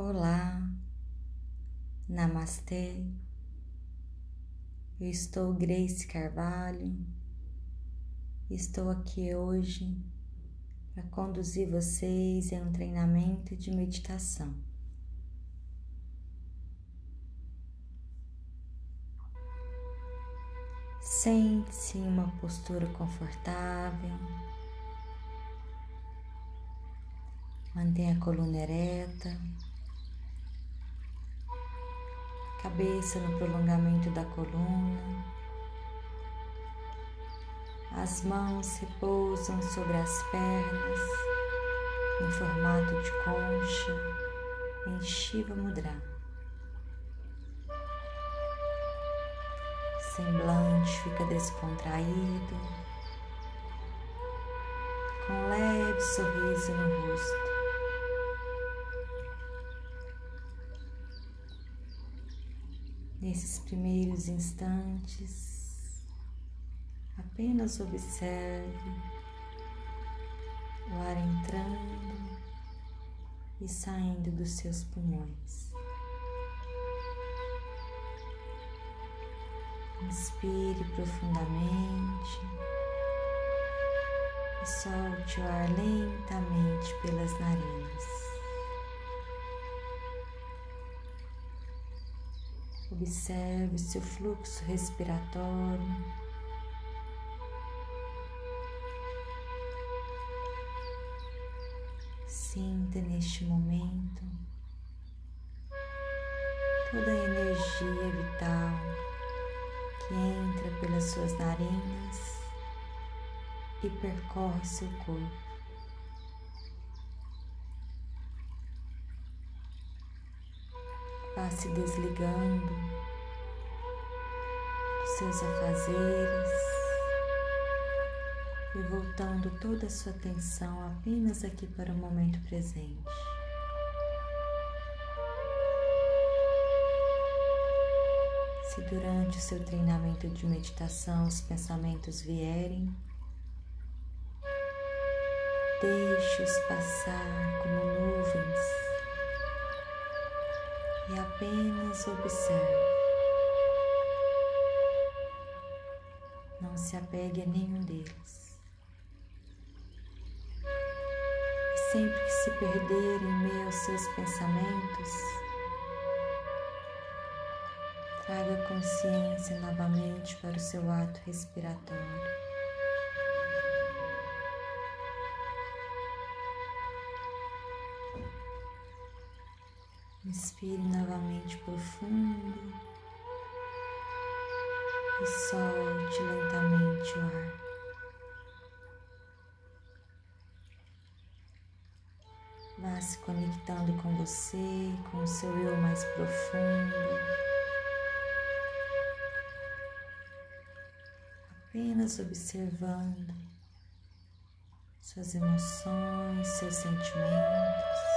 Olá, Namastê. Eu estou Grace Carvalho. Estou aqui hoje para conduzir vocês em um treinamento de meditação. Sente-se em uma postura confortável. Mantenha a coluna ereta cabeça no prolongamento da coluna. As mãos repousam sobre as pernas em formato de concha em Shiva Mudra. Semblante fica descontraído, com um leve sorriso no rosto. Nesses primeiros instantes, apenas observe o ar entrando e saindo dos seus pulmões. Inspire profundamente e solte o ar lentamente pelas narinas. Observe seu fluxo respiratório. Sinta neste momento toda a energia vital que entra pelas suas narinas e percorre seu corpo. Vá se desligando dos seus afazeres e voltando toda a sua atenção apenas aqui para o momento presente. Se durante o seu treinamento de meditação os pensamentos vierem, deixe-os passar como nuvens e apenas observe. Não se apegue a nenhum deles. E sempre que se perder em meio aos seus pensamentos, traga consciência novamente para o seu ato respiratório. Inspire novamente profundo e solte lentamente o ar. Vá se conectando com você, com o seu eu mais profundo. Apenas observando suas emoções, seus sentimentos.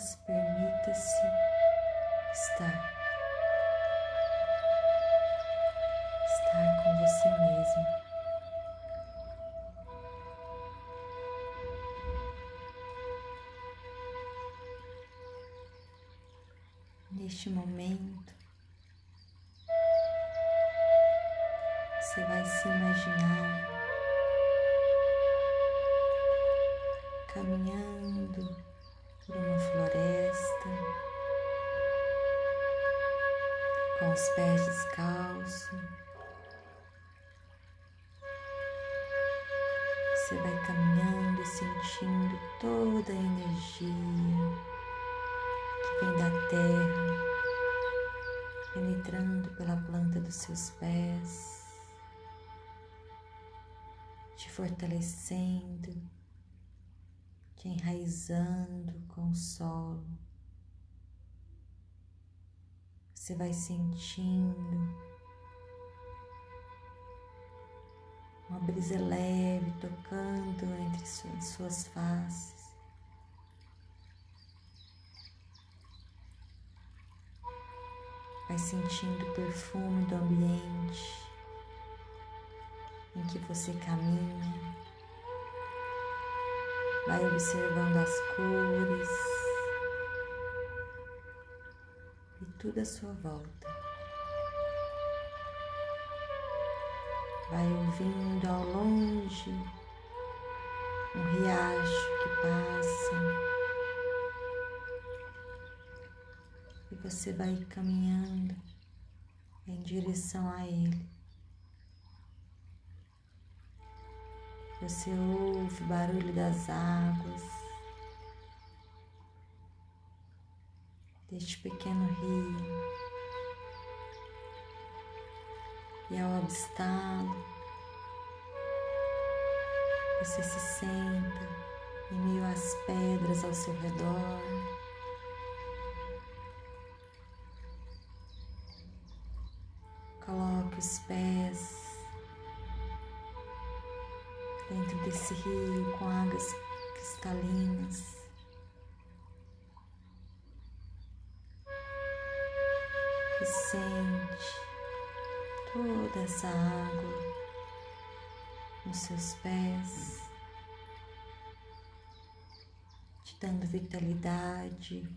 Apenas permita-se estar. Estar com você mesmo. Neste momento, fortalecendo te enraizando com o solo. Você vai sentindo uma brisa leve tocando entre suas faces. Vai sentindo o perfume do ambiente que você caminha. Vai observando as cores e tudo à sua volta. Vai ouvindo ao longe um riacho que passa. E você vai caminhando em direção a ele. Você ouve o barulho das águas, deste pequeno rio, e ao avistá-lo, você se senta em meio às pedras ao seu redor. Coloque os pés dentro desse rio com águas cristalinas. E sente toda essa água nos seus pés, te dando vitalidade,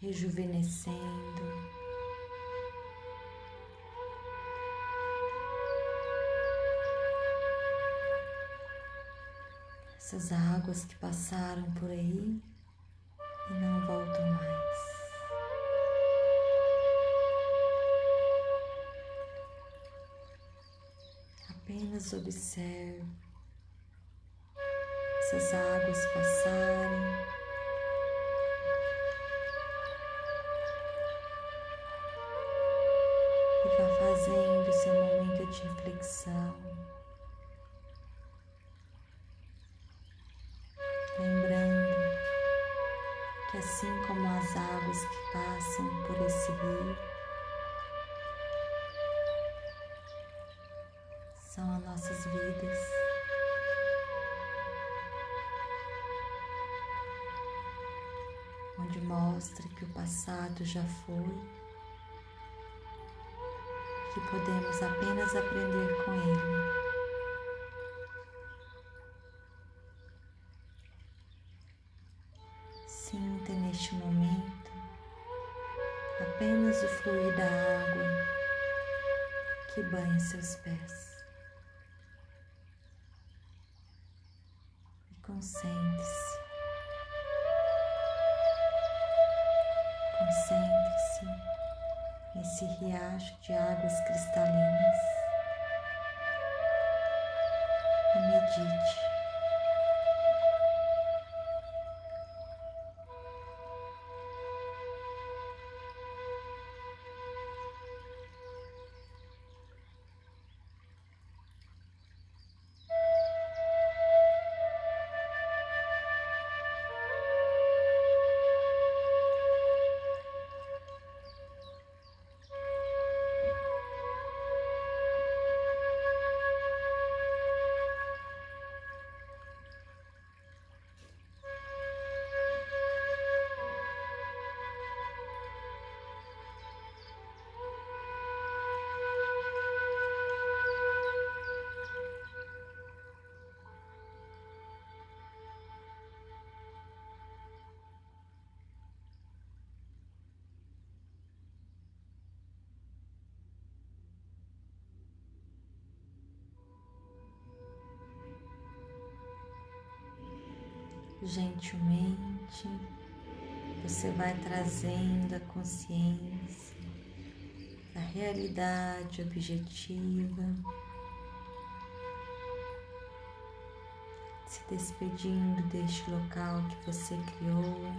rejuvenescendo. Essas águas que passaram por aí e não voltam mais. Apenas observe essas águas passarem. E vá fazendo seu momento de reflexão. Assim como as águas que passam por esse rio são as nossas vidas. Onde mostra que o passado já foi, que podemos apenas aprender com ele. Concentre-se. Concentre-se nesse riacho de águas cristalinas e medite. Gentilmente você vai trazendo a consciência da realidade objetiva, se despedindo deste local que você criou.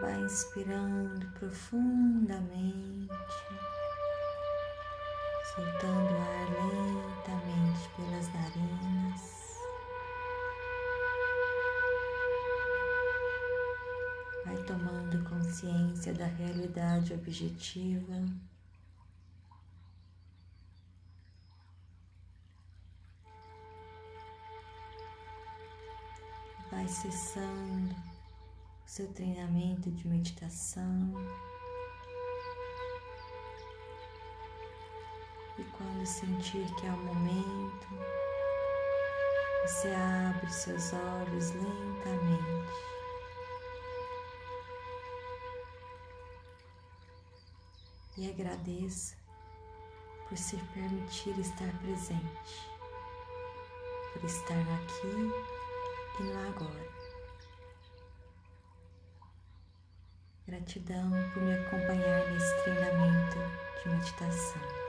Vai inspirando profundamente soltando ar lentamente pelas narinas. Vai tomando consciência da realidade objetiva. Vai cessando o seu treinamento de meditação. E quando sentir que é o momento, você abre seus olhos lentamente. E agradeça por se permitir estar presente, por estar aqui e no agora. Gratidão por me acompanhar nesse treinamento de meditação.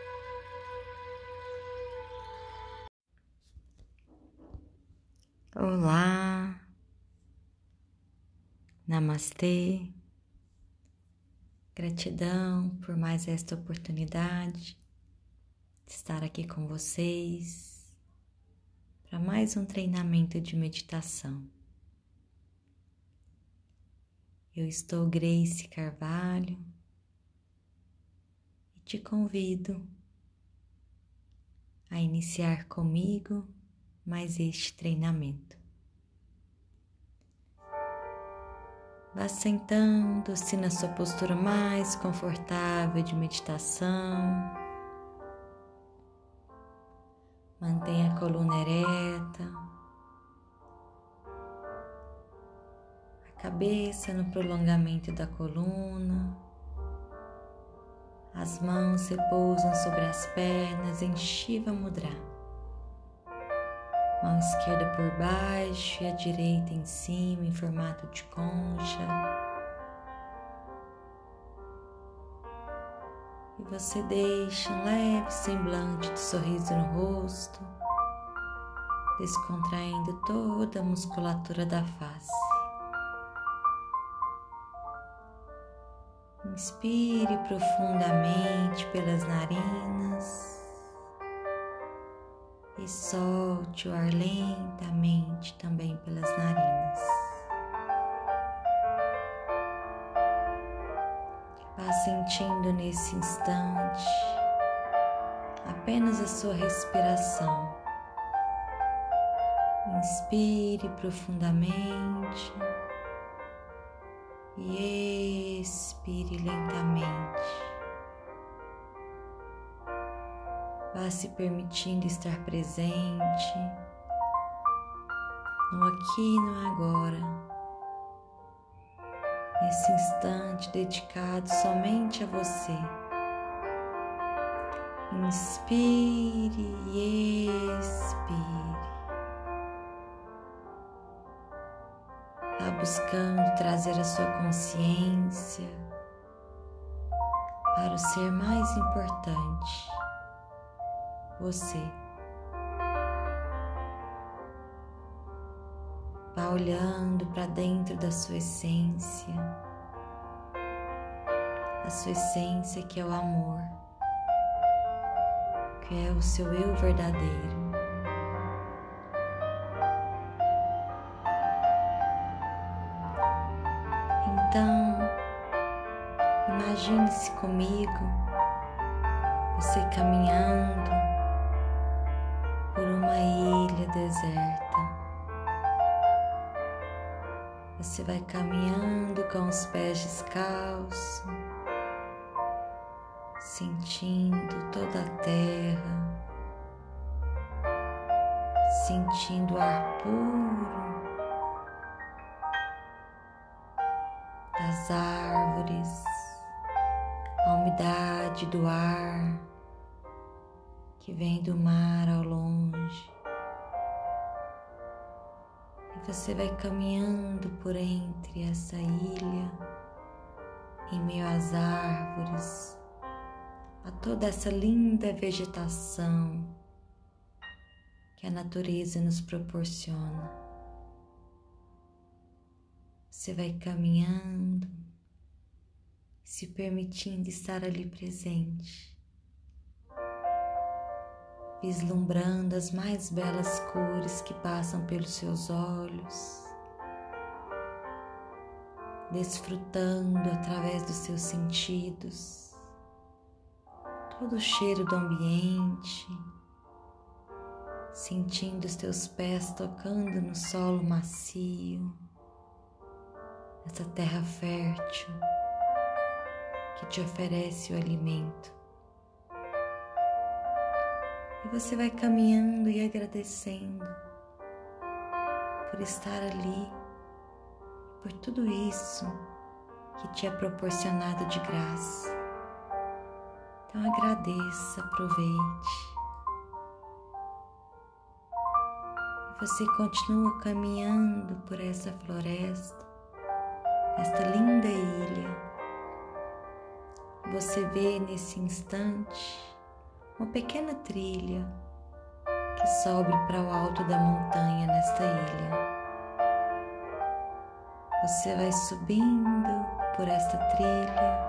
Olá, Namastê, gratidão por mais esta oportunidade de estar aqui com vocês para mais um treinamento de meditação. Eu estou Grace Carvalho e te convido a iniciar comigo mais este treinamento. Vá sentando-se na sua postura mais confortável de meditação. Mantenha a coluna ereta. cabeça no prolongamento da coluna, as mãos repousam sobre as pernas em Shiva Mudra. Mão esquerda por baixo e a direita em cima em formato de concha. E você deixa um leve semblante de sorriso no rosto, descontraindo toda a musculatura da face. Inspire profundamente pelas narinas e solte o ar lentamente também pelas narinas. Vá sentindo nesse instante apenas a sua respiração. Inspire profundamente e expire lentamente. Vá se permitindo estar presente no aqui e no agora, nesse instante dedicado somente a você. Inspire e expire. Vá buscando trazer a sua consciência para o ser mais importante, você. Vá olhando para dentro da sua essência, a sua essência que é o amor, que é o seu eu verdadeiro. Então, imagine-se comigo, você caminhando Vai caminhando com os pés descalços, sentindo toda a terra, sentindo o ar puro das árvores, a umidade do ar que vem do mar ao longe. Você vai caminhando por entre essa ilha, em meio às árvores, a toda essa linda vegetação que a natureza nos proporciona. Você vai caminhando, se permitindo estar ali presente, vislumbrando as mais belas cores que passam pelos seus olhos, desfrutando através dos seus sentidos todo o cheiro do ambiente, sentindo os teus pés tocando no solo macio essa terra fértil que te oferece o alimento. E você vai caminhando e agradecendo por estar ali, por tudo isso que te é proporcionado de graça. Então agradeça, aproveite. Você continua caminhando por essa floresta, esta linda ilha. Você vê nesse instante uma pequena trilha que sobe para o alto da montanha nesta ilha. Você vai subindo por esta trilha,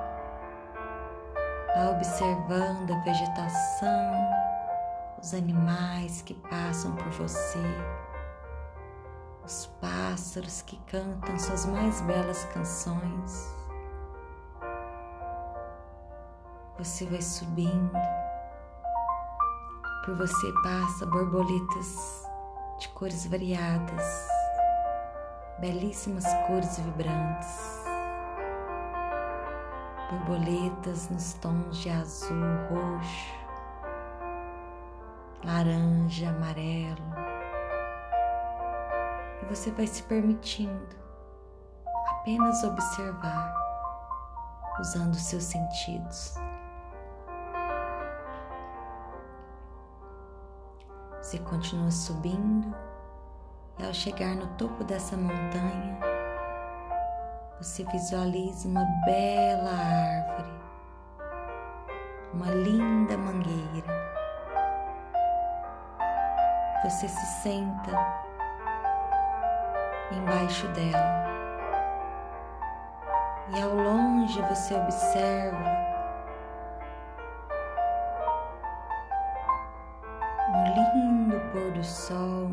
vai observando a vegetação, os animais que passam por você, os pássaros que cantam suas mais belas canções. Você vai subindo, por você passa borboletas de cores variadas, belíssimas cores vibrantes, borboletas nos tons de azul, roxo, laranja, amarelo. E você vai se permitindo apenas observar, usando seus sentidos. Você continua subindo e ao chegar no topo dessa montanha, você visualiza uma bela árvore, uma linda mangueira. Você se senta embaixo dela e ao longe você observa sol.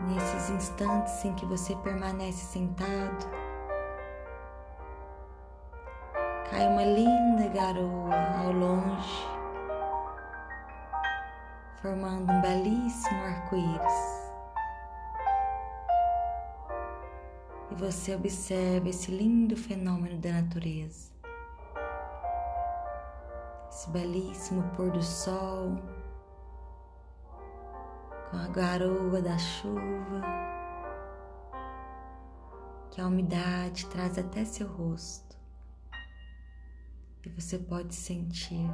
Nesses instantes em que você permanece sentado, cai uma linda garoa ao longe, formando um belíssimo arco-íris. E você observa esse lindo fenômeno da natureza esse belíssimo pôr do sol, com a garoa da chuva, que a umidade traz até seu rosto e você pode sentir.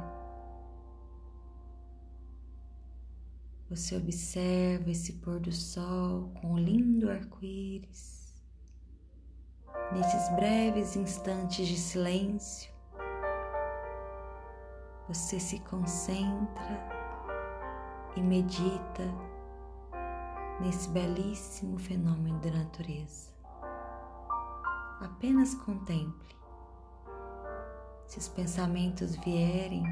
Você observa esse pôr do sol com o lindo arco-íris. Nesses breves instantes de silêncio, você se concentra e medita nesse belíssimo fenômeno da natureza. Apenas contemple. Se os pensamentos vierem,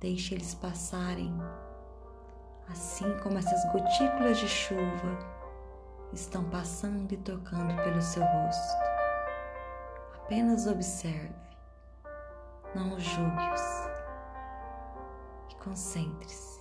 deixe eles passarem, assim como essas gotículas de chuva estão passando e tocando pelo seu rosto. Apenas observe não julgue-os e concentre-se.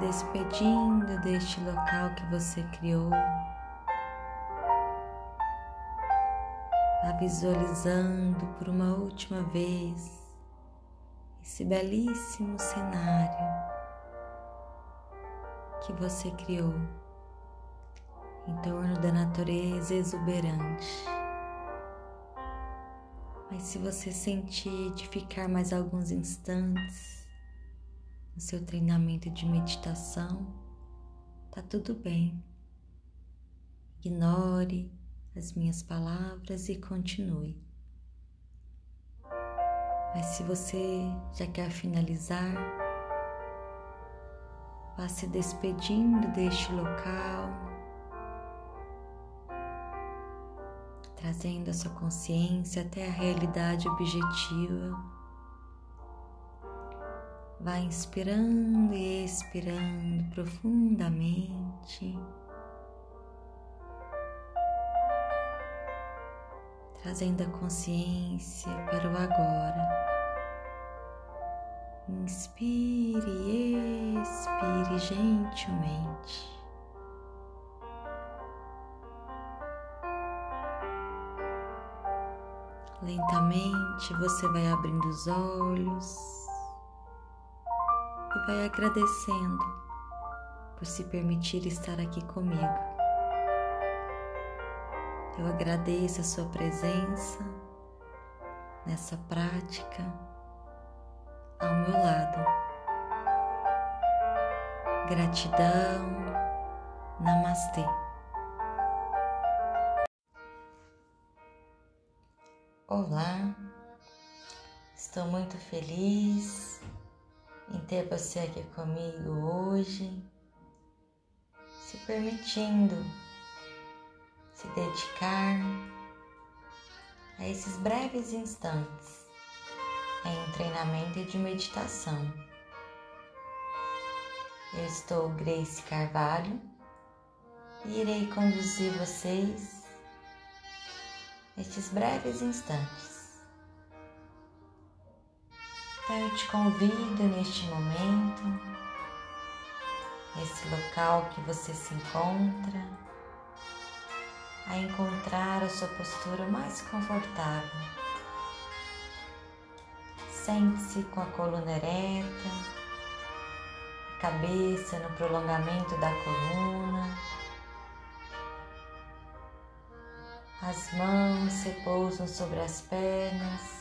Despedindo deste local que você criou. Vá visualizando por uma última vez esse belíssimo cenário que você criou em torno da natureza exuberante. Mas se você sentir de ficar mais alguns instantes no seu treinamento de meditação, tá tudo bem. Ignore as minhas palavras e continue. Mas se você já quer finalizar, vá se despedindo deste local, trazendo a sua consciência até a realidade objetiva. Vá inspirando e expirando profundamente. trazendo a consciência para o agora. Inspire e expire gentilmente. Lentamente você vai abrindo os olhos e vai agradecendo por se permitir estar aqui comigo. Eu agradeço a sua presença nessa prática ao meu lado. Gratidão, Namastê. Olá, estou muito feliz em ter você aqui comigo hoje, se permitindo se dedicar a esses breves instantes em um treinamento de meditação. Eu estou Grace Carvalho e irei conduzir vocês nestes breves instantes. Eu te convido neste momento, nesse local que você se encontra, a encontrar a sua postura mais confortável. Sente-se com a coluna ereta, a cabeça no prolongamento da coluna, as mãos repousam sobre as pernas,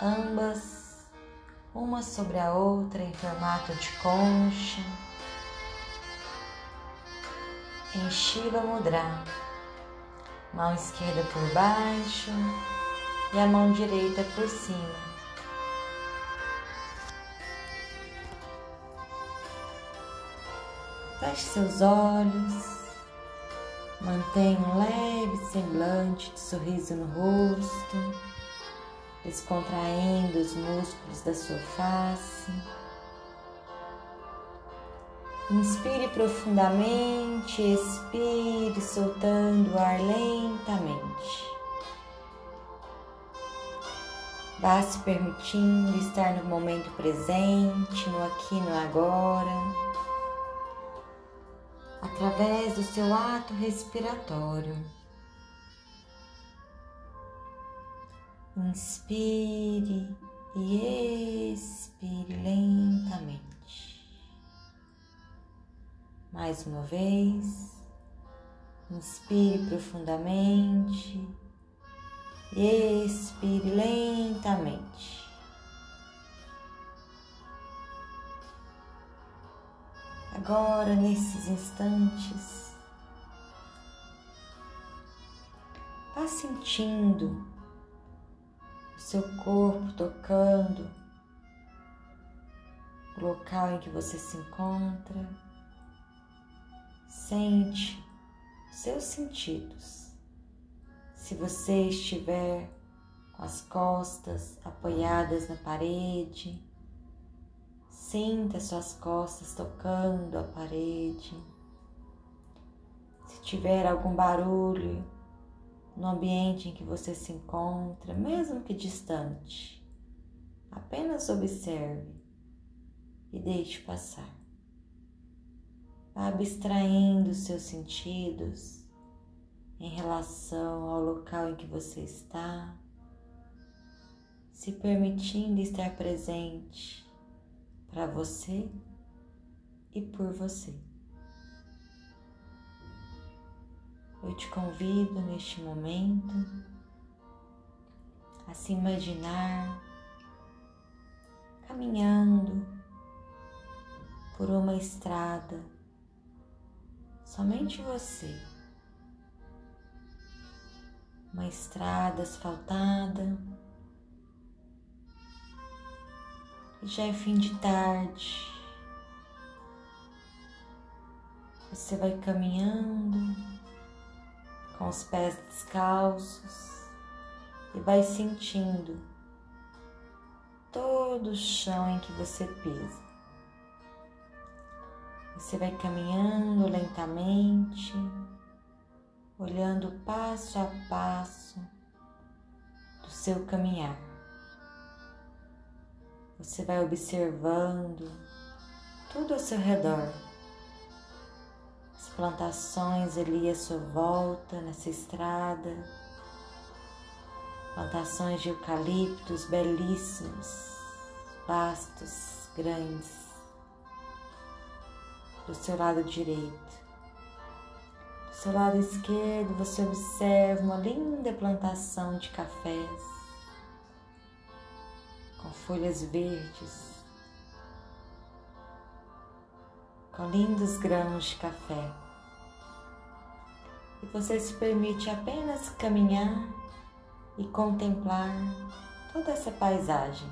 ambas uma sobre a outra em formato de concha em Shiva Mudra. Mão esquerda por baixo e a mão direita por cima. Feche seus olhos, mantenha um leve semblante de sorriso no rosto, descontraindo os músculos da sua face. Inspire profundamente, expire, soltando o ar lentamente. Vá se permitindo estar no momento presente, no aqui no agora, através do seu ato respiratório. Inspire e expire lentamente. Mais uma vez, inspire profundamente e expire lentamente. Agora, nesses instantes, vá sentindo seu corpo tocando o local em que você se encontra. Sente seus sentidos. Se você estiver com as costas apoiadas na parede, sinta suas costas tocando a parede. Se tiver algum barulho no ambiente em que você se encontra, mesmo que distante. Apenas observe e deixe passar. Vá abstraindo seus sentidos em relação ao local em que você está, se permitindo estar presente para você e por você. Eu te convido neste momento a se imaginar caminhando por uma estrada, somente você. Uma estrada asfaltada, e já é fim de tarde. Você vai caminhando com os pés descalços e vai sentindo todo o chão em que você pisa. Você vai caminhando lentamente, olhando passo a passo do seu caminhar. Você vai observando tudo ao seu redor plantações ali à sua volta, nessa estrada, plantações de eucaliptos belíssimos, vastos, grandes. Do seu lado direito. Do seu lado esquerdo, você observa uma linda plantação de cafés com folhas verdes, com lindos grãos de café e você se permite apenas caminhar e contemplar toda essa paisagem.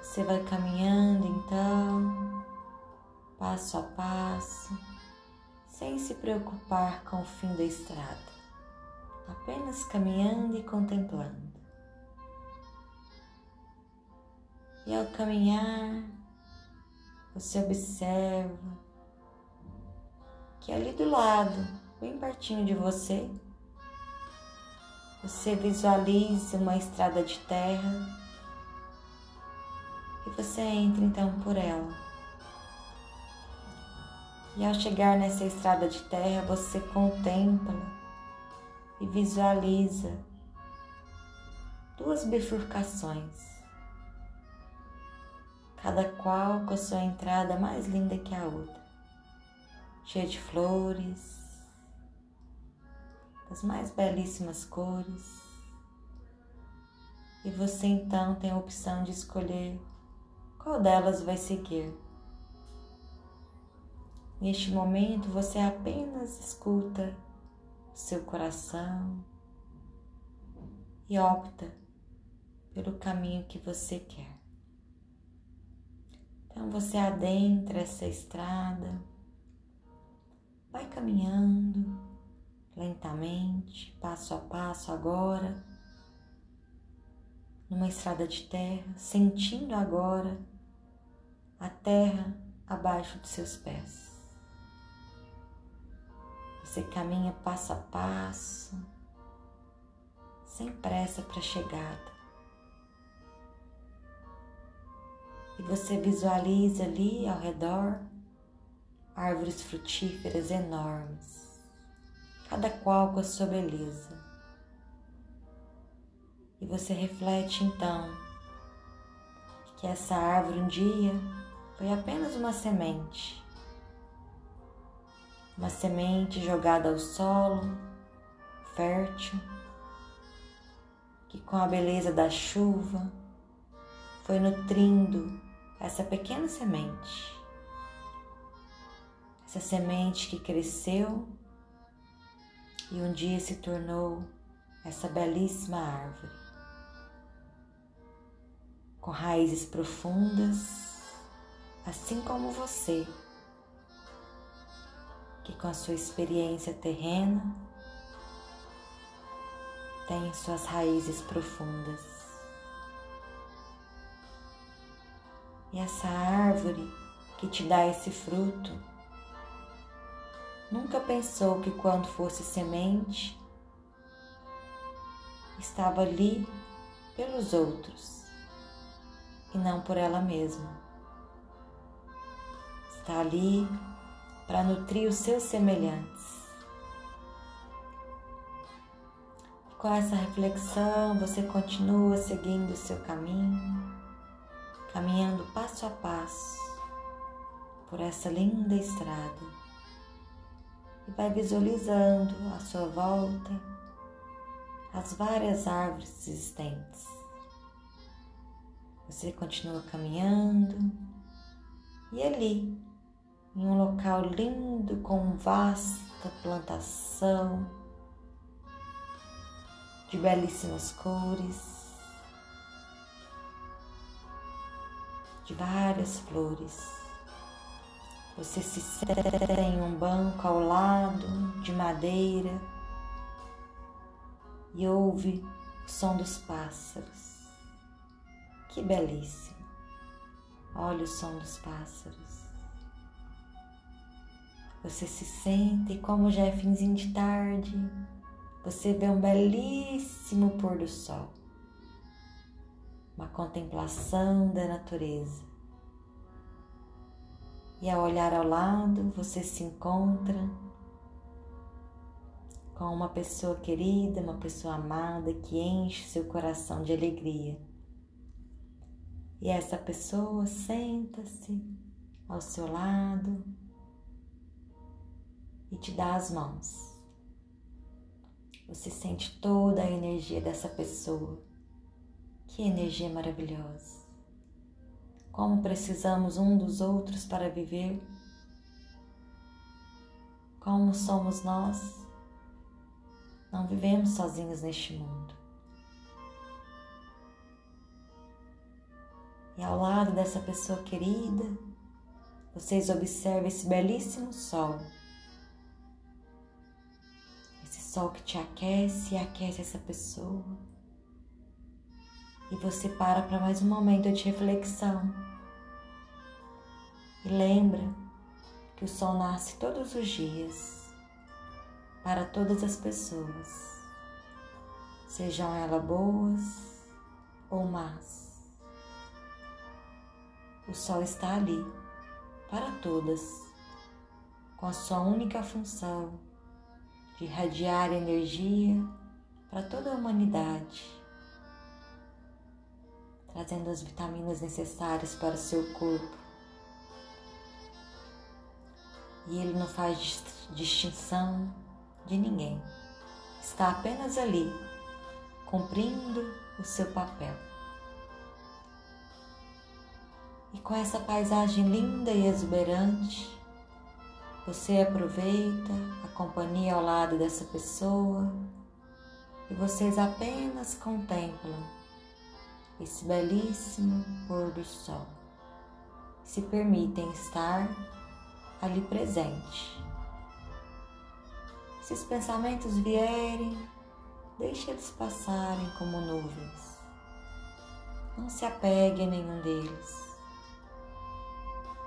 Você vai caminhando então, passo a passo, sem se preocupar com o fim da estrada, apenas caminhando e contemplando. E ao caminhar, você observa que ali do lado, bem pertinho de você, você visualize uma estrada de terra e você entra então por ela. E ao chegar nessa estrada de terra, você contempla e visualiza duas bifurcações, cada qual com a sua entrada mais linda que a outra cheia de flores, das mais belíssimas cores. E você então tem a opção de escolher qual delas vai seguir. Neste momento você apenas escuta o seu coração e opta pelo caminho que você quer. Então você adentra essa estrada Vai caminhando lentamente, passo a passo agora, numa estrada de terra, sentindo agora a terra abaixo dos seus pés. Você caminha passo a passo, sem pressa para a chegada. E você visualiza ali ao redor árvores frutíferas enormes, cada qual com a sua beleza. E você reflete então que essa árvore um dia foi apenas uma semente, uma semente jogada ao solo, fértil, que com a beleza da chuva foi nutrindo essa pequena semente essa semente que cresceu e um dia se tornou essa belíssima árvore, com raízes profundas, assim como você, que com a sua experiência terrena tem suas raízes profundas. E essa árvore que te dá esse fruto nunca pensou que quando fosse semente, estava ali pelos outros e não por ela mesma. Está ali para nutrir os seus semelhantes. Com essa reflexão, você continua seguindo o seu caminho, caminhando passo a passo por essa linda estrada e vai visualizando à sua volta as várias árvores existentes. Você continua caminhando e ali, em um local lindo com vasta plantação de belíssimas cores, de várias flores. Você se senta em um banco ao lado de madeira e ouve o som dos pássaros. Que belíssimo! Olha o som dos pássaros. Você se senta e, como já é finzinho de tarde, você vê um belíssimo pôr do sol, uma contemplação da natureza. E ao olhar ao lado, você se encontra com uma pessoa querida, uma pessoa amada que enche seu coração de alegria. E essa pessoa senta-se ao seu lado e te dá as mãos. Você sente toda a energia dessa pessoa. Que energia maravilhosa! Como precisamos um dos outros para viver? Como somos nós? Não vivemos sozinhos neste mundo. E ao lado dessa pessoa querida, vocês observam esse belíssimo sol. Esse sol que te aquece e aquece essa pessoa. E você para para mais um momento de reflexão. E lembra que o sol nasce todos os dias para todas as pessoas, sejam elas boas ou más. O sol está ali para todas, com a sua única função de irradiar energia para toda a humanidade, trazendo as vitaminas necessárias para o seu corpo. E ele não faz distinção de ninguém. Está apenas ali, cumprindo o seu papel. E com essa paisagem linda e exuberante, você aproveita a companhia ao lado dessa pessoa e vocês apenas contemplam esse belíssimo pôr do sol. Se permitem estar ali presente se os pensamentos vierem, deixe eles passarem como nuvens. Não se apegue a nenhum deles.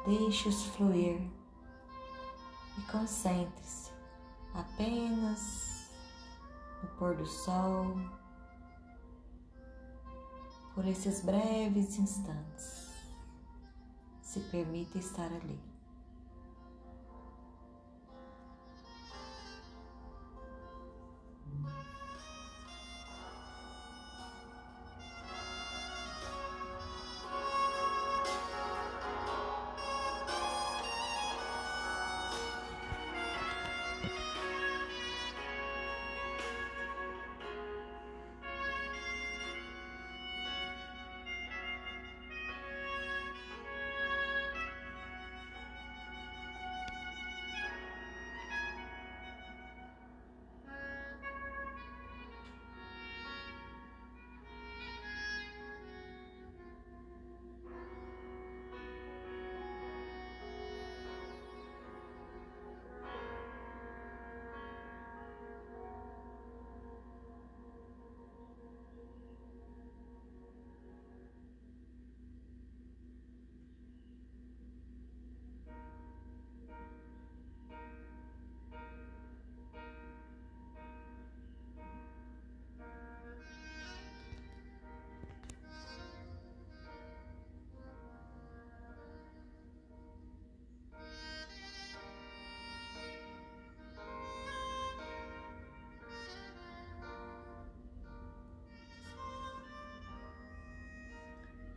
Deixe-os fluir e concentre-se apenas no pôr do sol por esses breves instantes. Se permita estar ali.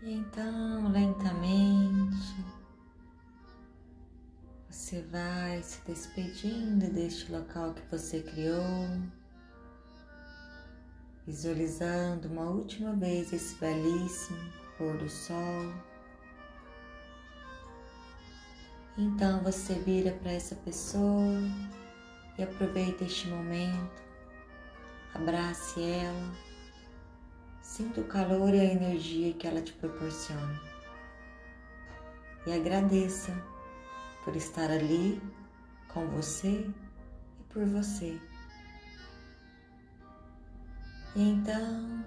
E então, lentamente, você vai se despedindo deste local que você criou, visualizando uma última vez esse belíssimo pôr do sol. Então você vira para essa pessoa e aproveita este momento, abrace ela Sinta o calor e a energia que ela te proporciona. E agradeça por estar ali com você e por você. E então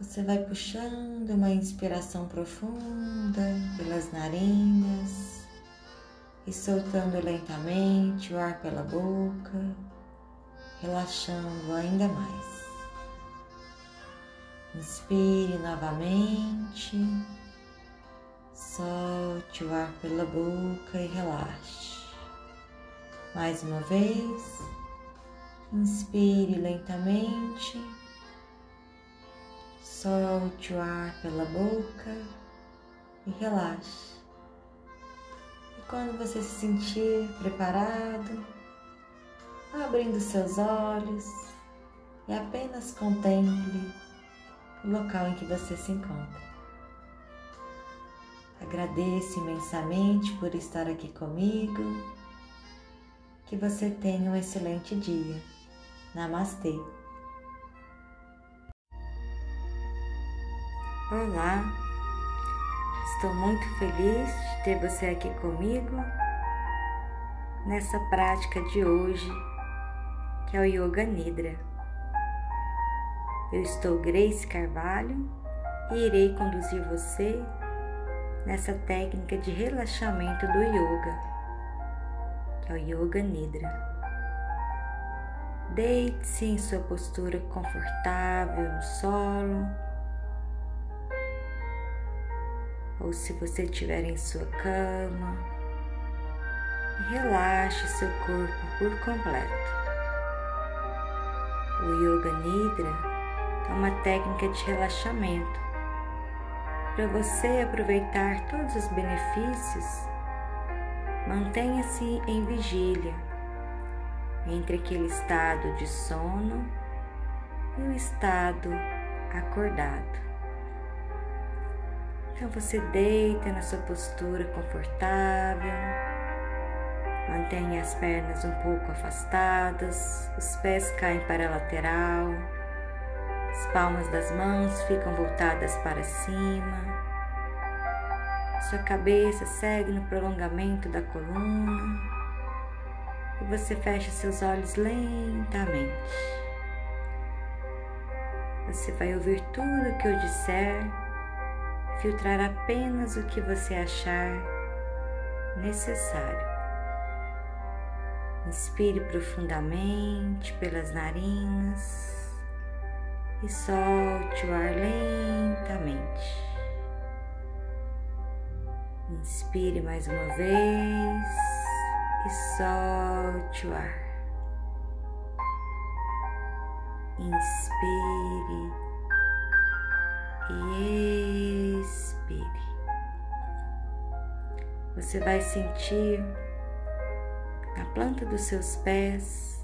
você vai puxando uma inspiração profunda pelas narinas e soltando lentamente o ar pela boca, relaxando ainda mais. Inspire novamente, solte o ar pela boca e relaxe. Mais uma vez, inspire lentamente, solte o ar pela boca e relaxe. E quando você se sentir preparado, abrindo seus olhos e apenas contemple o local em que você se encontra. Agradeço imensamente por estar aqui comigo. Que você tenha um excelente dia. Namastê. Olá, estou muito feliz de ter você aqui comigo nessa prática de hoje, que é o Yoga Nidra. Eu estou Grace Carvalho e irei conduzir você nessa técnica de relaxamento do yoga, que é o Yoga Nidra. Deite-se em sua postura confortável no solo, ou se você estiver em sua cama, relaxe seu corpo por completo. O Yoga Nidra é uma técnica de relaxamento. Para você aproveitar todos os benefícios, mantenha-se em vigília entre aquele estado de sono e o estado acordado. Então você deita na sua postura confortável, mantenha as pernas um pouco afastadas, os pés caem para a lateral as palmas das mãos ficam voltadas para cima. Sua cabeça segue no prolongamento da coluna. E você fecha seus olhos lentamente. Você vai ouvir tudo o que eu disser, filtrar apenas o que você achar necessário. Inspire profundamente pelas narinas e solte o ar lentamente. Inspire mais uma vez e solte o ar. Inspire e expire. Você vai sentir na planta dos seus pés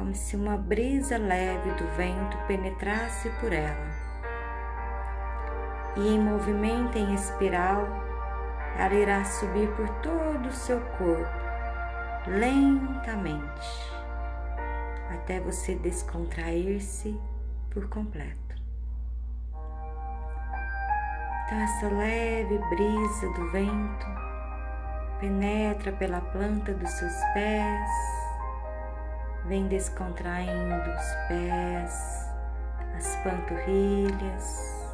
como se uma brisa leve do vento penetrasse por ela. E em movimento em espiral, ela irá subir por todo o seu corpo, lentamente, até você descontrair-se por completo. Então, essa leve brisa do vento penetra pela planta dos seus pés Vem descontraindo os pés, as panturrilhas.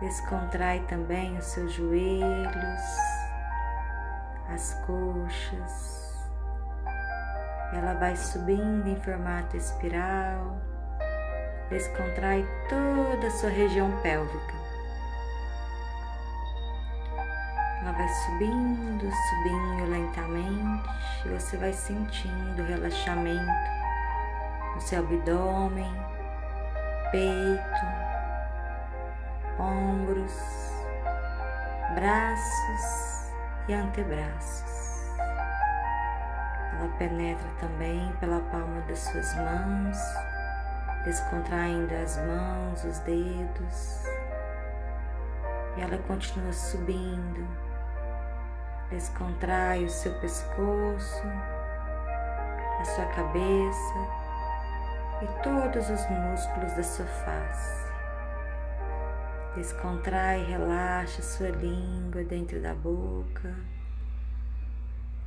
Descontrai também os seus joelhos, as coxas. Ela vai subindo em formato espiral. Descontrai toda a sua região pélvica. Ela vai subindo, subindo lentamente e você vai sentindo relaxamento no seu abdômen, peito, ombros, braços e antebraços. Ela penetra também pela palma das suas mãos, descontraindo as mãos, os dedos. E ela continua subindo, descontrai o seu pescoço, a sua cabeça e todos os músculos da sua face. Descontrai e relaxa sua língua dentro da boca,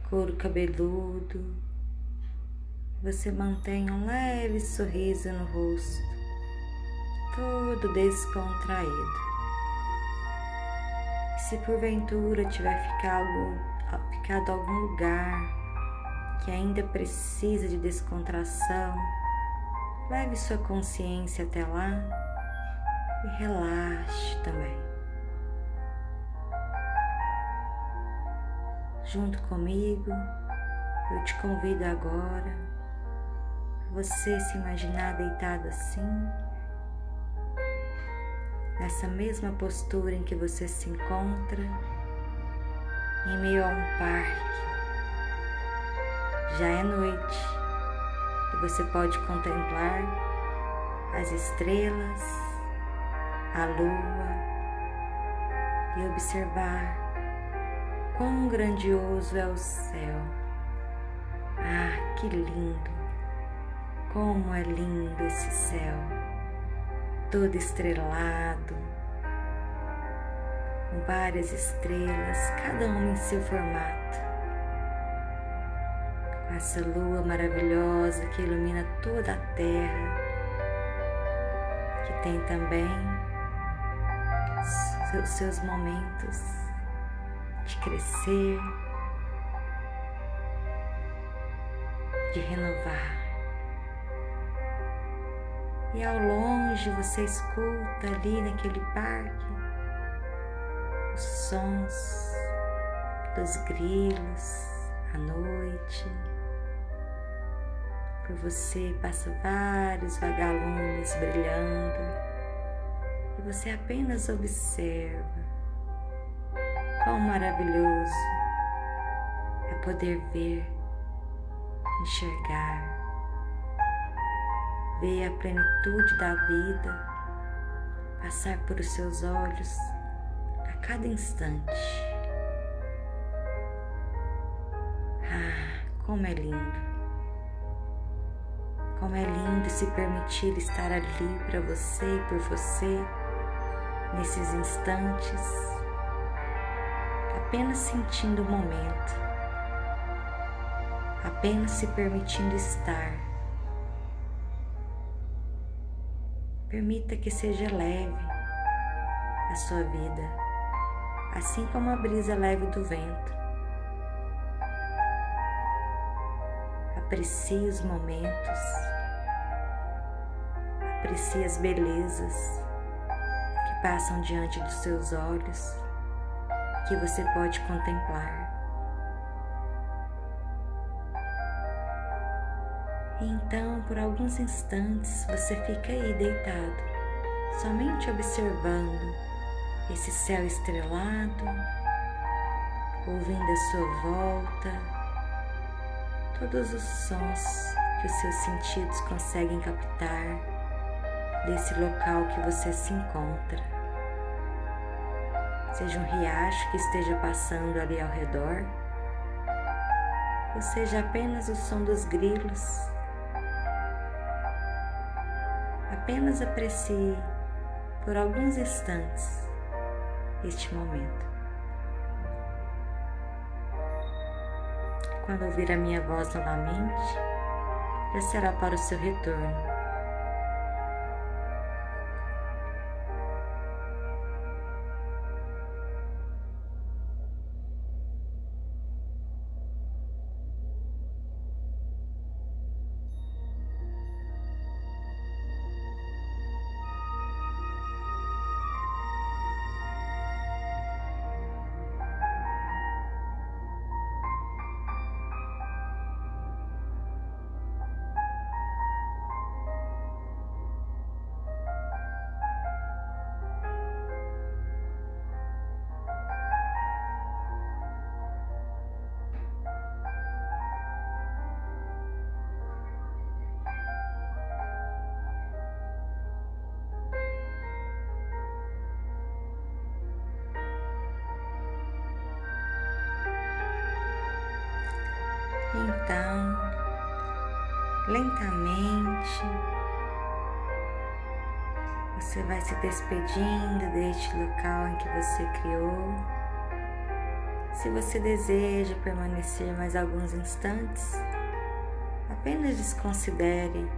couro cabeludo. Você mantém um leve sorriso no rosto, todo descontraído. Se porventura tiver ficado, ficado algum lugar que ainda precisa de descontração, leve sua consciência até lá e relaxe também. Junto comigo, eu te convido agora você se imaginar deitado assim, nessa mesma postura em que você se encontra, em meio a um parque já é noite e você pode contemplar as estrelas, a lua e observar quão grandioso é o céu. Ah, que lindo! Como é lindo esse céu, todo estrelado, com várias estrelas, cada uma em seu formato essa lua maravilhosa que ilumina toda a terra, que tem também os seus momentos de crescer, de renovar. E ao longe você escuta ali naquele parque os sons dos grilos à noite por você passa vários vagalumes brilhando e você apenas observa. Quão maravilhoso é poder ver, enxergar, ver a plenitude da vida passar por os seus olhos a cada instante. Ah, como é lindo! Como é lindo se permitir estar ali para você e por você nesses instantes, apenas sentindo o momento, apenas se permitindo estar. Permita que seja leve a sua vida, assim como a brisa leve do vento. Aprecie os momentos aprecie as belezas que passam diante dos seus olhos, que você pode contemplar. Então, por alguns instantes, você fica aí deitado, somente observando esse céu estrelado, ouvindo a sua volta, todos os sons que os seus sentidos conseguem captar desse local que você se encontra. Seja um riacho que esteja passando ali ao redor, ou seja apenas o som dos grilos. Apenas aprecie por alguns instantes este momento. Quando ouvir a minha voz novamente, já será para o seu retorno vai se despedindo deste local em que você criou. Se você deseja permanecer mais alguns instantes, apenas desconsidere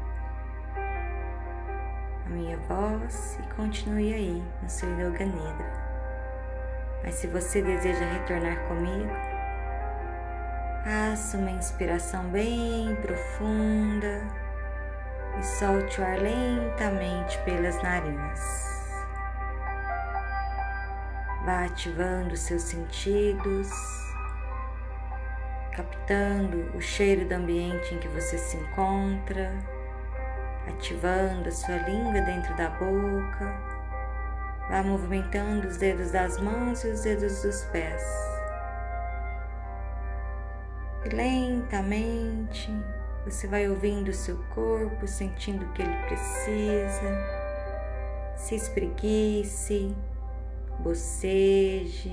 a minha voz e continue aí no seu Yoga Nidra. Mas se você deseja retornar comigo, faça uma inspiração bem profunda e solte o ar lentamente pelas narinas. Vá ativando seus sentidos, captando o cheiro do ambiente em que você se encontra, ativando a sua língua dentro da boca. Vá movimentando os dedos das mãos e os dedos dos pés. E lentamente você vai ouvindo o seu corpo, sentindo o que ele precisa. Se espreguice, boceje,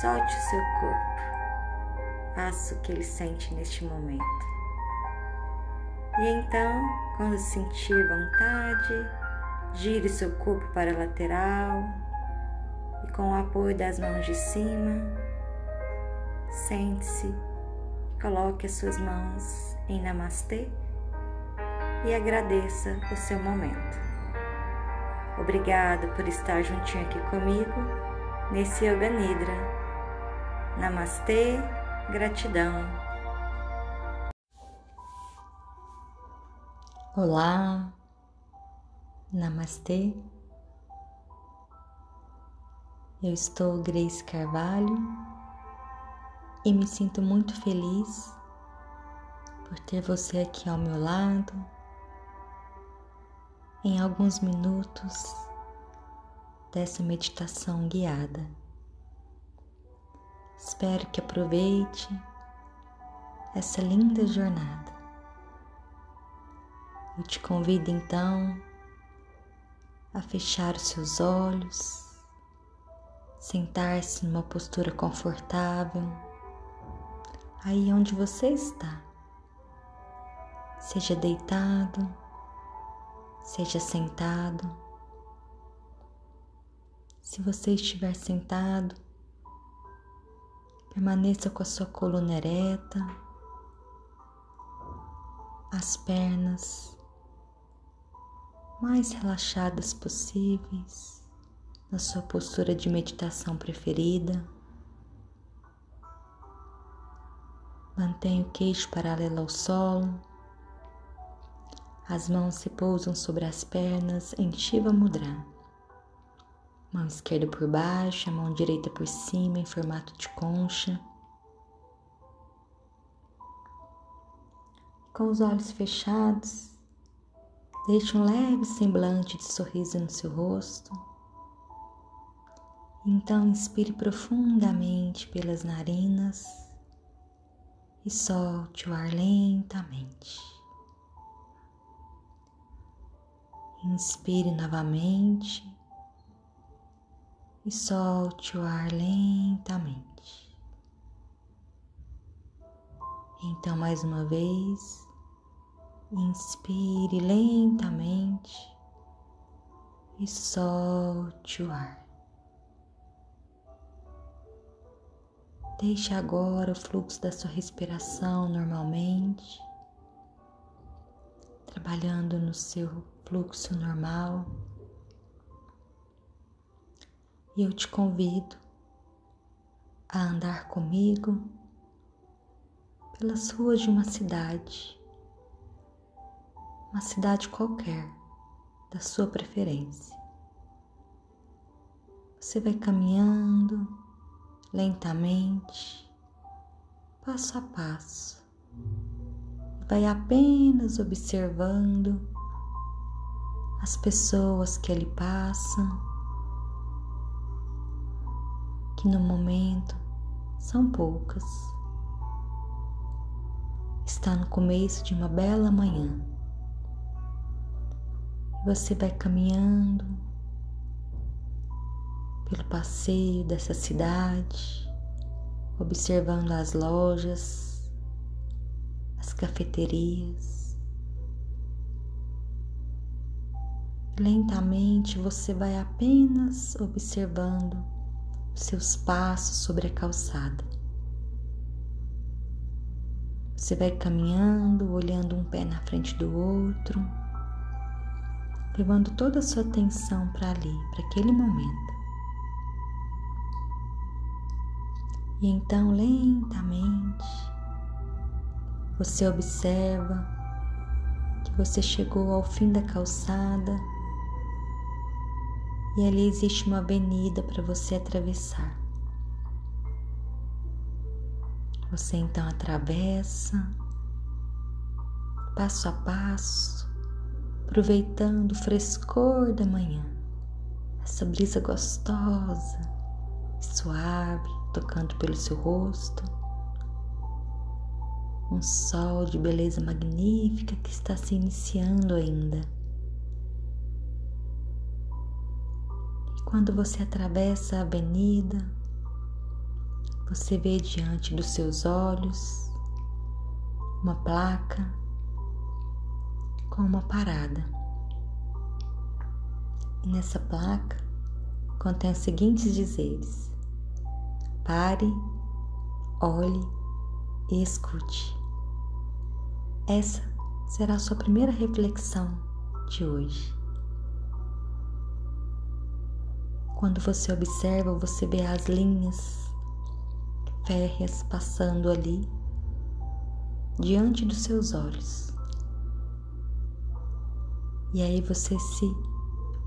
solte o seu corpo. Faça o que ele sente neste momento. E então, quando sentir vontade, gire seu corpo para a lateral e com o apoio das mãos de cima, sente-se, coloque as suas mãos em Namastê e agradeça o seu momento. Obrigado por estar juntinho aqui comigo nesse Yoga Nidra. Namastê, gratidão. Olá, Namastê. Eu estou Grace Carvalho e me sinto muito feliz por ter você aqui ao meu lado. Em alguns minutos dessa meditação guiada. Espero que aproveite essa linda jornada. Eu te convido então a fechar os seus olhos, sentar-se numa postura confortável, aí onde você está seja deitado, seja sentado. Se você estiver sentado, permaneça com a sua coluna ereta, as pernas mais relaxadas possíveis, na sua postura de meditação preferida. Mantenha o queixo paralelo ao solo as mãos se pousam sobre as pernas em Shiva Mudra. Mão esquerda por baixo, a mão direita por cima em formato de concha. Com os olhos fechados, deixe um leve semblante de sorriso no seu rosto. Então inspire profundamente pelas narinas e solte o ar lentamente. Inspire novamente e solte o ar lentamente. Então, mais uma vez, inspire lentamente e solte o ar. Deixe agora o fluxo da sua respiração normalmente, trabalhando no seu fluxo normal. E eu te convido a andar comigo pelas ruas de uma cidade, uma cidade qualquer, da sua preferência. Você vai caminhando lentamente, passo a passo, vai apenas observando as pessoas que ali passam, que no momento são poucas. Está no começo de uma bela manhã. E você vai caminhando pelo passeio dessa cidade, observando as lojas, cafeterias. Lentamente você vai apenas observando seus passos sobre a calçada. Você vai caminhando, olhando um pé na frente do outro, levando toda a sua atenção para ali, para aquele momento. E então, lentamente, você observa que você chegou ao fim da calçada e ali existe uma avenida para você atravessar. Você então atravessa passo a passo, aproveitando o frescor da manhã, essa brisa gostosa, suave, tocando pelo seu rosto. Um sol de beleza magnífica que está se iniciando ainda. Quando você atravessa a avenida, você vê diante dos seus olhos uma placa com uma parada. E nessa placa contém os seguintes dizeres: pare, olhe e escute. Essa será a sua primeira reflexão de hoje. Quando você observa, você vê as linhas férreas passando ali diante dos seus olhos. E aí você se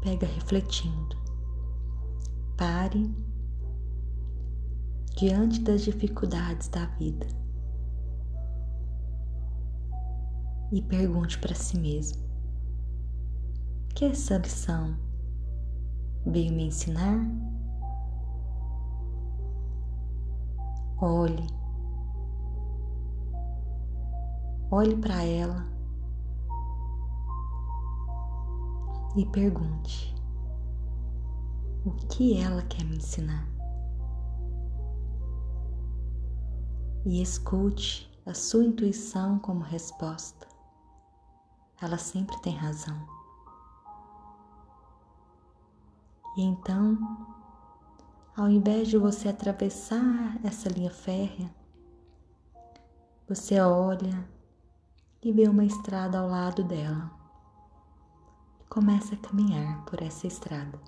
pega refletindo. Pare diante das dificuldades da vida e pergunte para si mesmo: que essa lição veio me ensinar? Olhe, olhe para ela e pergunte o que ela quer me ensinar. E escute a sua intuição como resposta. Ela sempre tem razão. E então ao invés de você atravessar essa linha férrea, você olha e vê uma estrada ao lado dela. Começa a caminhar por essa estrada.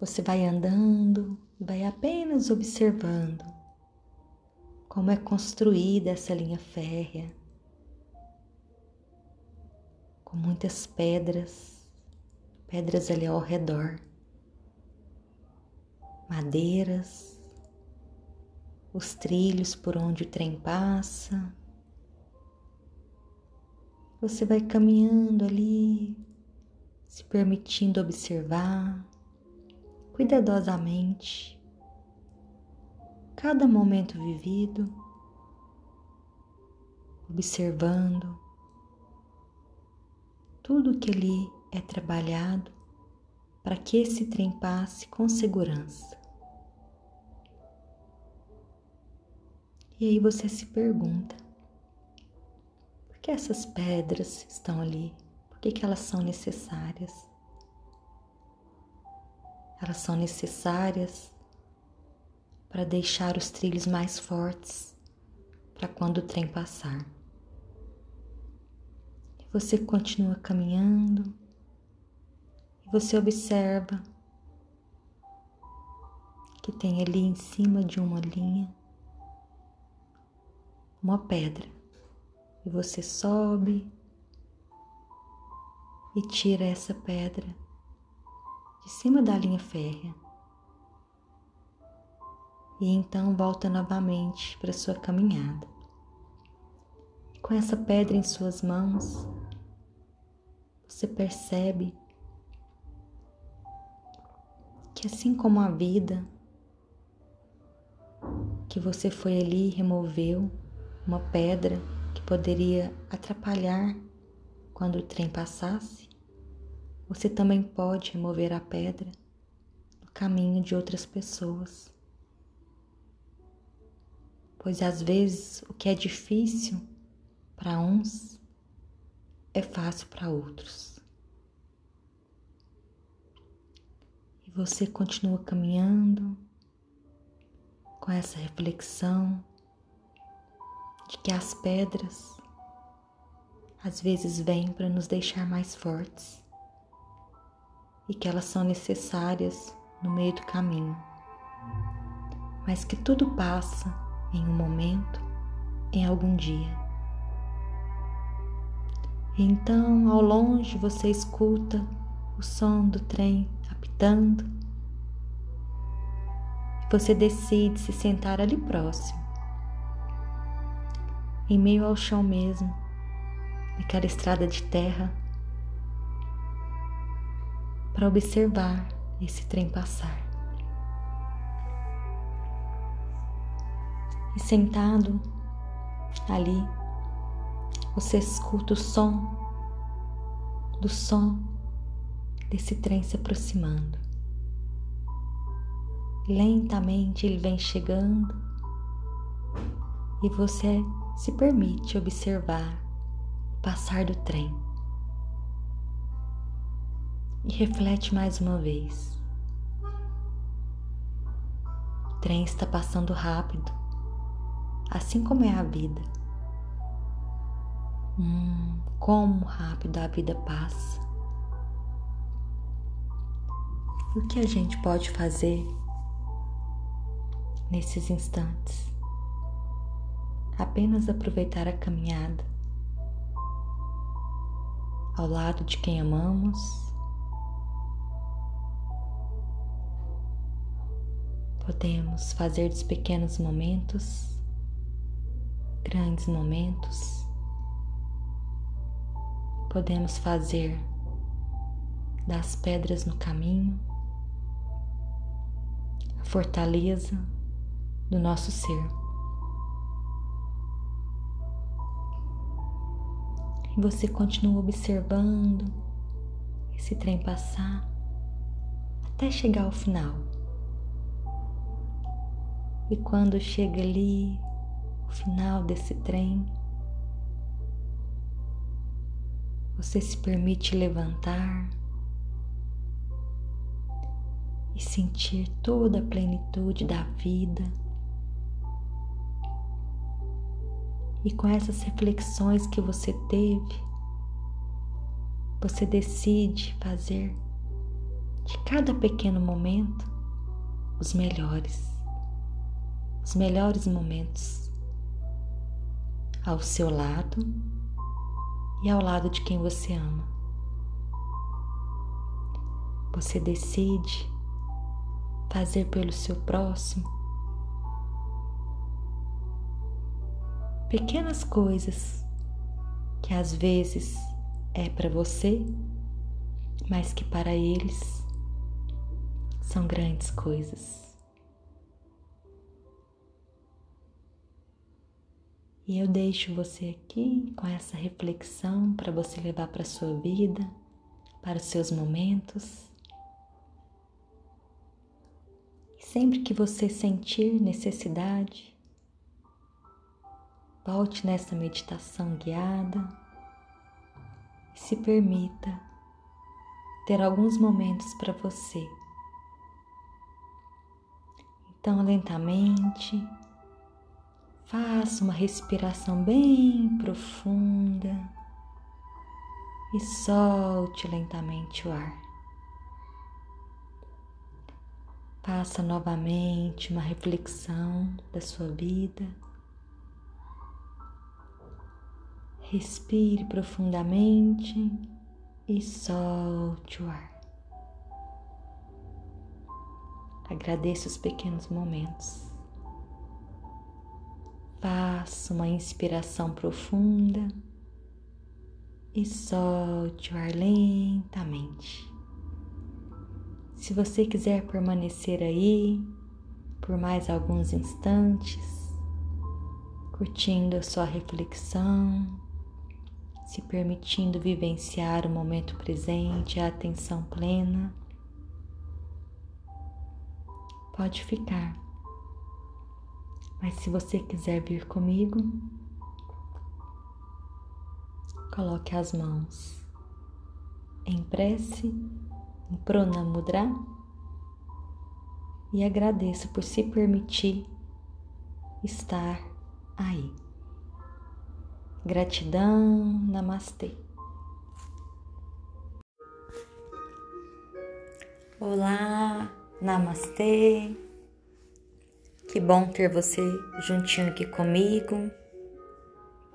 Você vai andando e vai apenas observando como é construída essa linha férrea, com muitas pedras pedras ali ao redor, madeiras, os trilhos por onde o trem passa. Você vai caminhando ali, se permitindo observar cuidadosamente cada momento vivido, observando tudo que ali é trabalhado para que esse trem passe com segurança. E aí você se pergunta: por que essas pedras estão ali? Por que, que elas são necessárias? Elas são necessárias para deixar os trilhos mais fortes para quando o trem passar. E você continua caminhando você observa que tem ali em cima de uma linha uma pedra e você sobe e tira essa pedra de cima da linha férrea. E então volta novamente para sua caminhada. Com essa pedra em suas mãos, você percebe que assim como a vida, que você foi ali e removeu uma pedra que poderia atrapalhar quando o trem passasse, você também pode remover a pedra no caminho de outras pessoas. pois às vezes o que é difícil para uns é fácil para outros. E você continua caminhando com essa reflexão de que as pedras às vezes vêm para nos deixar mais fortes e que elas são necessárias no meio do caminho, mas que tudo passa em um momento, em algum dia. Então, ao longe, você escuta o som do trem apitando. Você decide se sentar ali próximo, em meio ao chão mesmo, naquela estrada de terra, para observar esse trem passar. E sentado ali, você escuta o som do som desse trem se aproximando. Lentamente ele vem chegando e você se permite observar o passar do trem. E reflete mais uma vez. O trem está passando rápido assim como é a vida. Hum, como rápido a vida passa. O que a gente pode fazer nesses instantes? Apenas aproveitar a caminhada ao lado de quem amamos. Podemos fazer dos pequenos momentos grandes momentos, podemos fazer das pedras no caminho a fortaleza do nosso ser. E você continua observando esse trem passar até chegar ao final. E quando chega ali, o final desse trem, você se permite levantar e sentir toda a plenitude da vida. E com essas reflexões que você teve, você decide fazer de cada pequeno momento os melhores, os melhores momentos ao seu lado e ao lado de quem você ama. Você decide fazer pelo seu próximo pequenas coisas que às vezes é para você, mas que para eles são grandes coisas. E eu deixo você aqui com essa reflexão para você levar para a sua vida, para os seus momentos. E sempre que você sentir necessidade, volte nessa meditação guiada e se permita ter alguns momentos para você. Então, lentamente, Faça uma respiração bem profunda e solte lentamente o ar. Faça novamente uma reflexão da sua vida. Respire profundamente e solte o ar. Agradeça os pequenos momentos. Faça uma inspiração profunda e solte o ar lentamente. Se você quiser permanecer aí por mais alguns instantes, curtindo a sua reflexão, se permitindo vivenciar o momento presente, a atenção plena, pode ficar Mas se você quiser vir comigo, coloque as mãos em prece, em Prana Mudra e agradeça por se permitir estar aí. Gratidão, Namastê. Olá, Namastê. Que bom ter você juntinho aqui comigo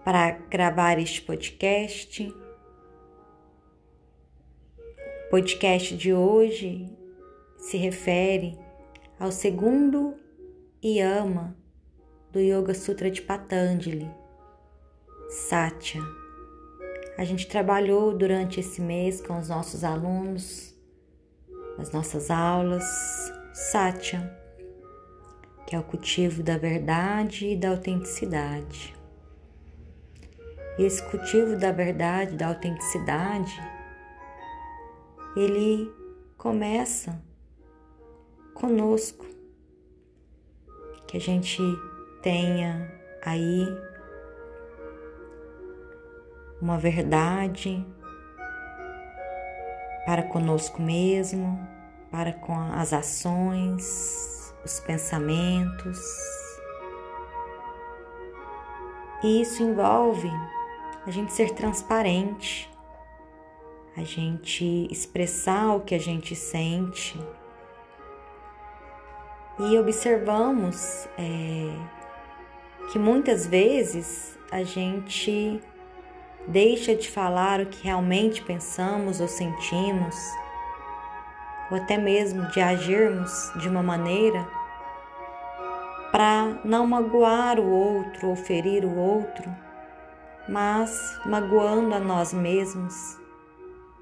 para gravar este podcast. O podcast de hoje se refere ao segundo yama do Yoga Sutra de Patanjali, Satya. A gente trabalhou durante esse mês com os nossos alunos, nas nossas aulas, Satya, que é o cultivo da verdade e da autenticidade. E esse cultivo da verdade, da autenticidade, ele começa conosco. Que a gente tenha aí uma verdade para conosco mesmo, para com as ações, os pensamentos. E isso envolve a gente ser transparente, a gente expressar o que a gente sente. E observamos é, que muitas vezes a gente deixa de falar o que realmente pensamos ou sentimos, ou até mesmo de agirmos de uma maneira para não magoar o outro ou ferir o outro mas magoando a nós mesmos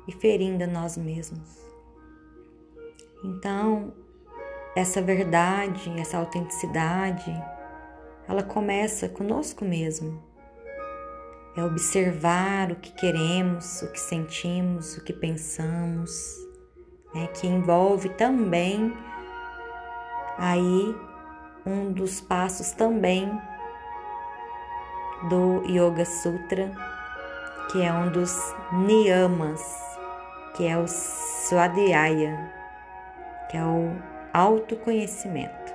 e ferindo a nós mesmos. Então, essa verdade, essa autenticidade, ela começa conosco mesmo. É observar o que queremos, o que sentimos, o que pensamos, né, que envolve também aí um dos passos também do Yoga Sutra, que é um dos niyamas, que é o Swadhyaya, que é o autoconhecimento.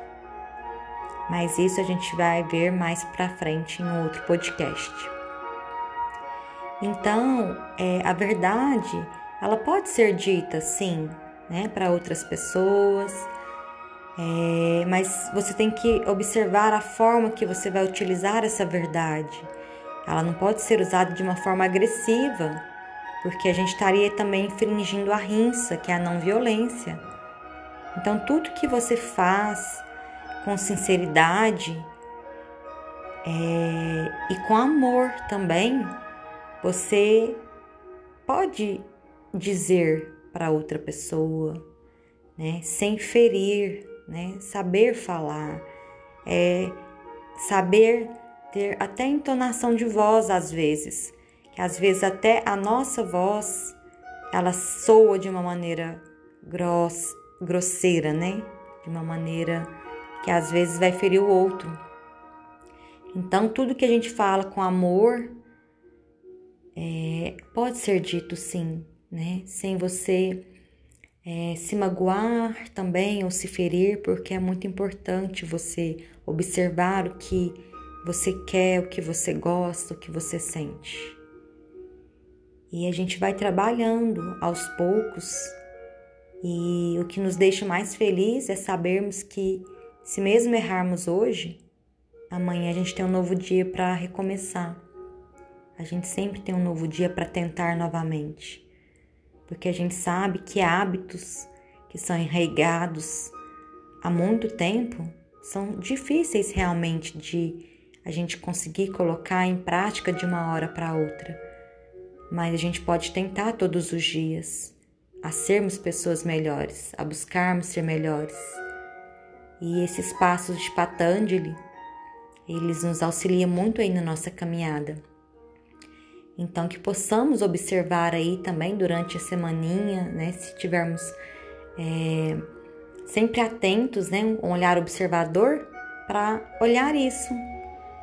Mas isso a gente vai ver mais para frente em outro podcast. Então, é, a verdade, ela pode ser dita sim, né, para outras pessoas, é, mas você tem que observar a forma que você vai utilizar essa verdade. Ela não pode ser usada de uma forma agressiva, porque a gente estaria também infringindo a rinça, que é a não violência. Então, tudo que você faz com sinceridade é, e com amor também, você pode dizer para outra pessoa, né, sem ferir, né? Saber falar, é saber ter até entonação de voz às vezes, que às vezes até a nossa voz ela soa de uma maneira gross, grosseira, né? De uma maneira que às vezes vai ferir o outro. Então, tudo que a gente fala com amor é, pode ser dito sim, né? Sem você é, se magoar também ou se ferir, porque é muito importante você observar o que você quer, o que você gosta, o que você sente. E a gente vai trabalhando aos poucos, e o que nos deixa mais feliz é sabermos que, se mesmo errarmos hoje, amanhã a gente tem um novo dia para recomeçar. A gente sempre tem um novo dia para tentar novamente porque a gente sabe que hábitos que são enraigados há muito tempo são difíceis realmente de a gente conseguir colocar em prática de uma hora para outra. Mas a gente pode tentar todos os dias a sermos pessoas melhores, a buscarmos ser melhores. E esses passos de Patanjali, eles nos auxiliam muito aí na nossa caminhada. Então, que possamos observar aí também durante a semaninha, né? Se tivermos é, sempre atentos, né? Um olhar observador para olhar isso.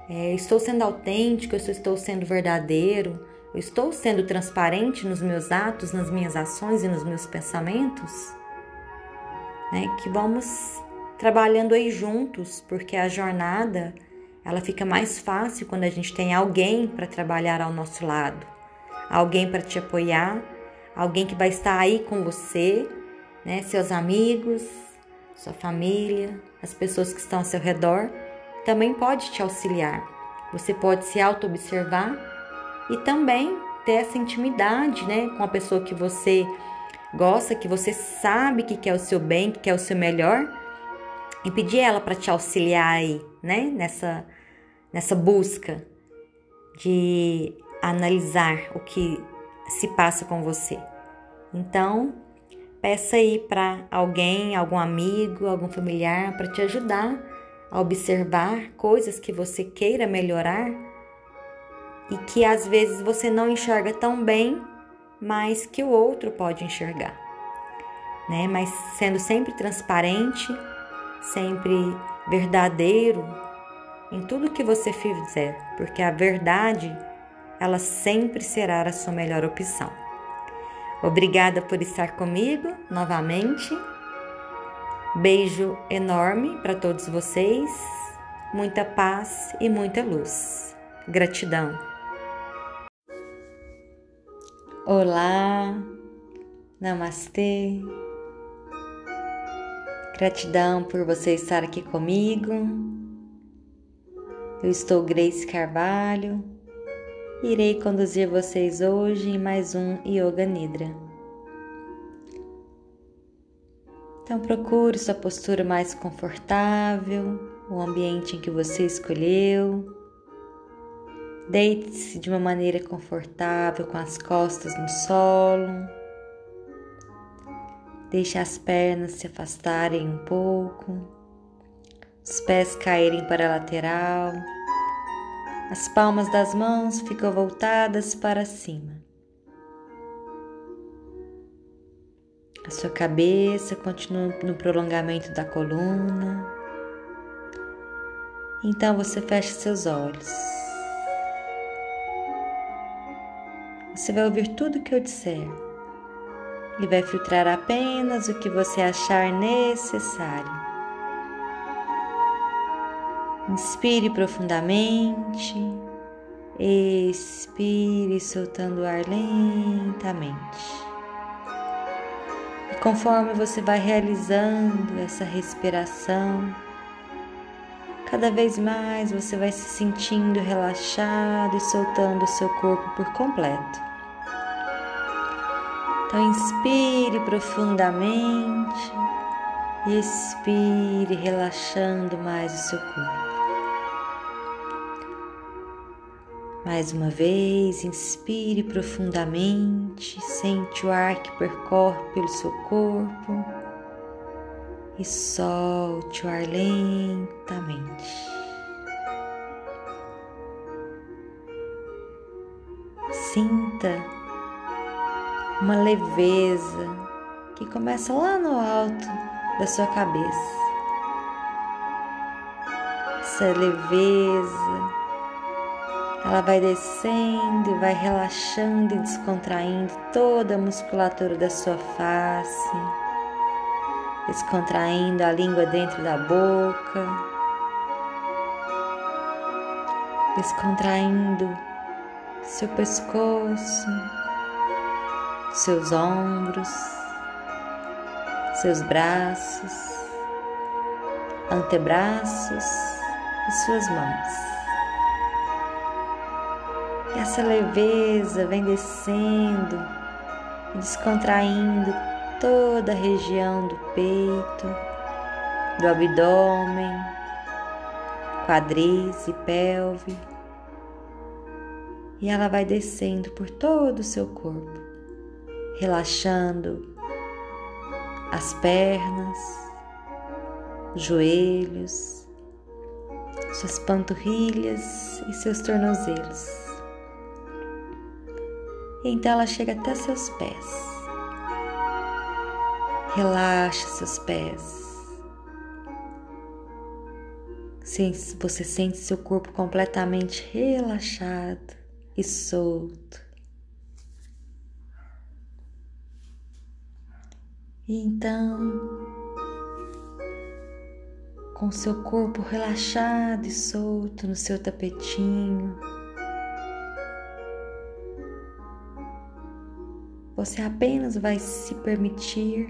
É, estou sendo autêntico, eu estou sendo verdadeiro, eu estou sendo transparente nos meus atos, nas minhas ações e nos meus pensamentos. Né? Que vamos trabalhando aí juntos, porque a jornada ela fica mais fácil quando a gente tem alguém para trabalhar ao nosso lado, alguém para te apoiar, alguém que vai estar aí com você, né? Seus amigos, sua família, as pessoas que estão ao seu redor, também pode te auxiliar. Você pode se auto-observar e também ter essa intimidade, né, com a pessoa que você gosta, que você sabe que quer o seu bem, que quer o seu melhor, e pedir ela para te auxiliar aí, né, nessa nessa busca de analisar o que se passa com você. Então, peça aí para alguém, algum amigo, algum familiar para te ajudar a observar coisas que você queira melhorar e que às vezes você não enxerga tão bem, mas que o outro pode enxergar. Né? Mas sendo sempre transparente, sempre verdadeiro em tudo que você fizer, porque a verdade ela sempre será a sua melhor opção. Obrigada por estar comigo novamente. Beijo enorme para todos vocês. Muita paz e muita luz. Gratidão. Olá, namastê. Gratidão por você estar aqui comigo. Eu estou Grace Carvalho irei conduzir vocês hoje em mais um Yoga Nidra. Então procure sua postura mais confortável, o ambiente em que você escolheu. Deite-se de uma maneira confortável com as costas no solo. Deixe as pernas se afastarem um pouco os pés caírem para a lateral, as palmas das mãos ficam voltadas para cima. A sua cabeça continua no prolongamento da coluna. Então você fecha seus olhos. Você vai ouvir tudo o que eu disser e vai filtrar apenas o que você achar necessário. Inspire profundamente, expire soltando o ar lentamente. E conforme você vai realizando essa respiração, cada vez mais você vai se sentindo relaxado e soltando o seu corpo por completo. Então, inspire profundamente e expire, relaxando mais o seu corpo. Mais uma vez, inspire profundamente, sente o ar que percorre pelo seu corpo e solte o ar lentamente. Sinta uma leveza que começa lá no alto da sua cabeça. Essa leveza ela vai descendo e vai relaxando e descontraindo toda a musculatura da sua face, descontraindo a língua dentro da boca, descontraindo seu pescoço, seus ombros, seus braços, antebraços e suas mãos. Essa leveza vem descendo descontraindo toda a região do peito, do abdômen, quadris e pelve. E ela vai descendo por todo o seu corpo, relaxando as pernas, os joelhos, suas panturrilhas e seus tornozelos. Então ela chega até seus pés. Relaxa seus pés. Você sente seu corpo completamente relaxado e solto. E então, com seu corpo relaxado e solto no seu tapetinho, você apenas vai se permitir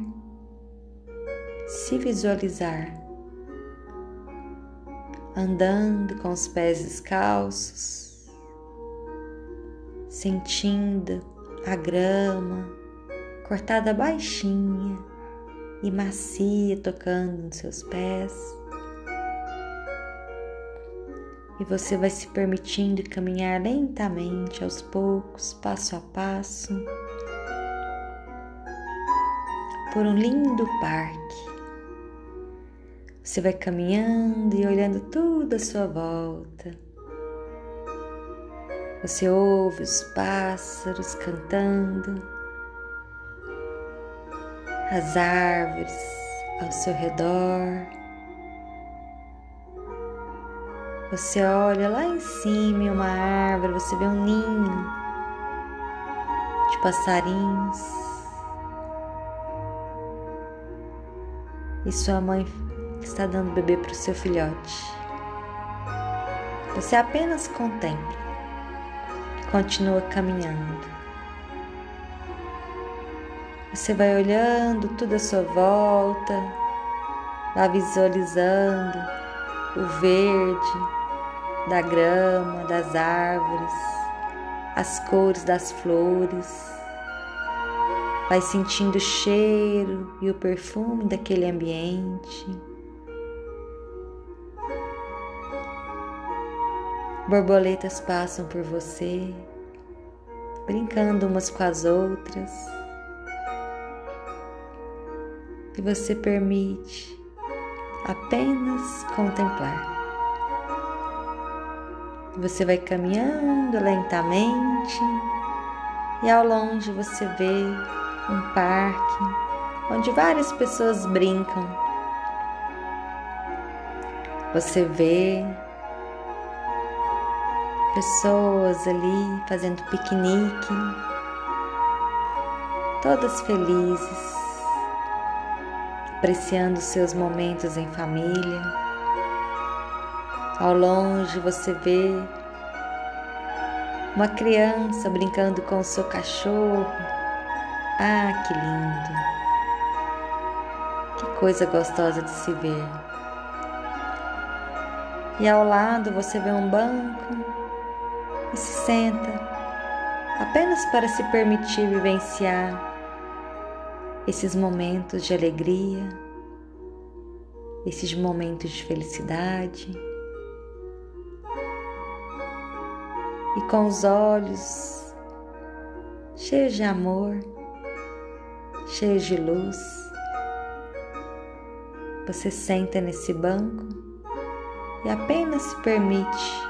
se visualizar andando com os pés descalços, sentindo a grama cortada baixinha e macia tocando nos seus pés. E você vai se permitindo caminhar lentamente, aos poucos, passo a passo, por um lindo parque você vai caminhando e olhando tudo à sua volta. Você ouve os pássaros cantando, as árvores ao seu redor. Você olha lá em cima em uma árvore, você vê um ninho de passarinhos. E sua mãe está dando bebê para o seu filhote. Você apenas contempla e continua caminhando. Você vai olhando tudo à sua volta, vai visualizando o verde da grama, das árvores, as cores das flores. Vai sentindo o cheiro e o perfume daquele ambiente. Borboletas passam por você, brincando umas com as outras. E você permite apenas contemplar. Você vai caminhando lentamente e ao longe você vê um parque onde várias pessoas brincam. Você vê pessoas ali fazendo piquenique, todas felizes, apreciando seus momentos em família. Ao longe você vê uma criança brincando com o seu cachorro. Ah, que lindo! Que coisa gostosa de se ver. E ao lado você vê um banco e se senta apenas para se permitir vivenciar esses momentos de alegria, esses momentos de felicidade. E com os olhos cheios de amor, cheios de luz, você senta nesse banco e apenas se permite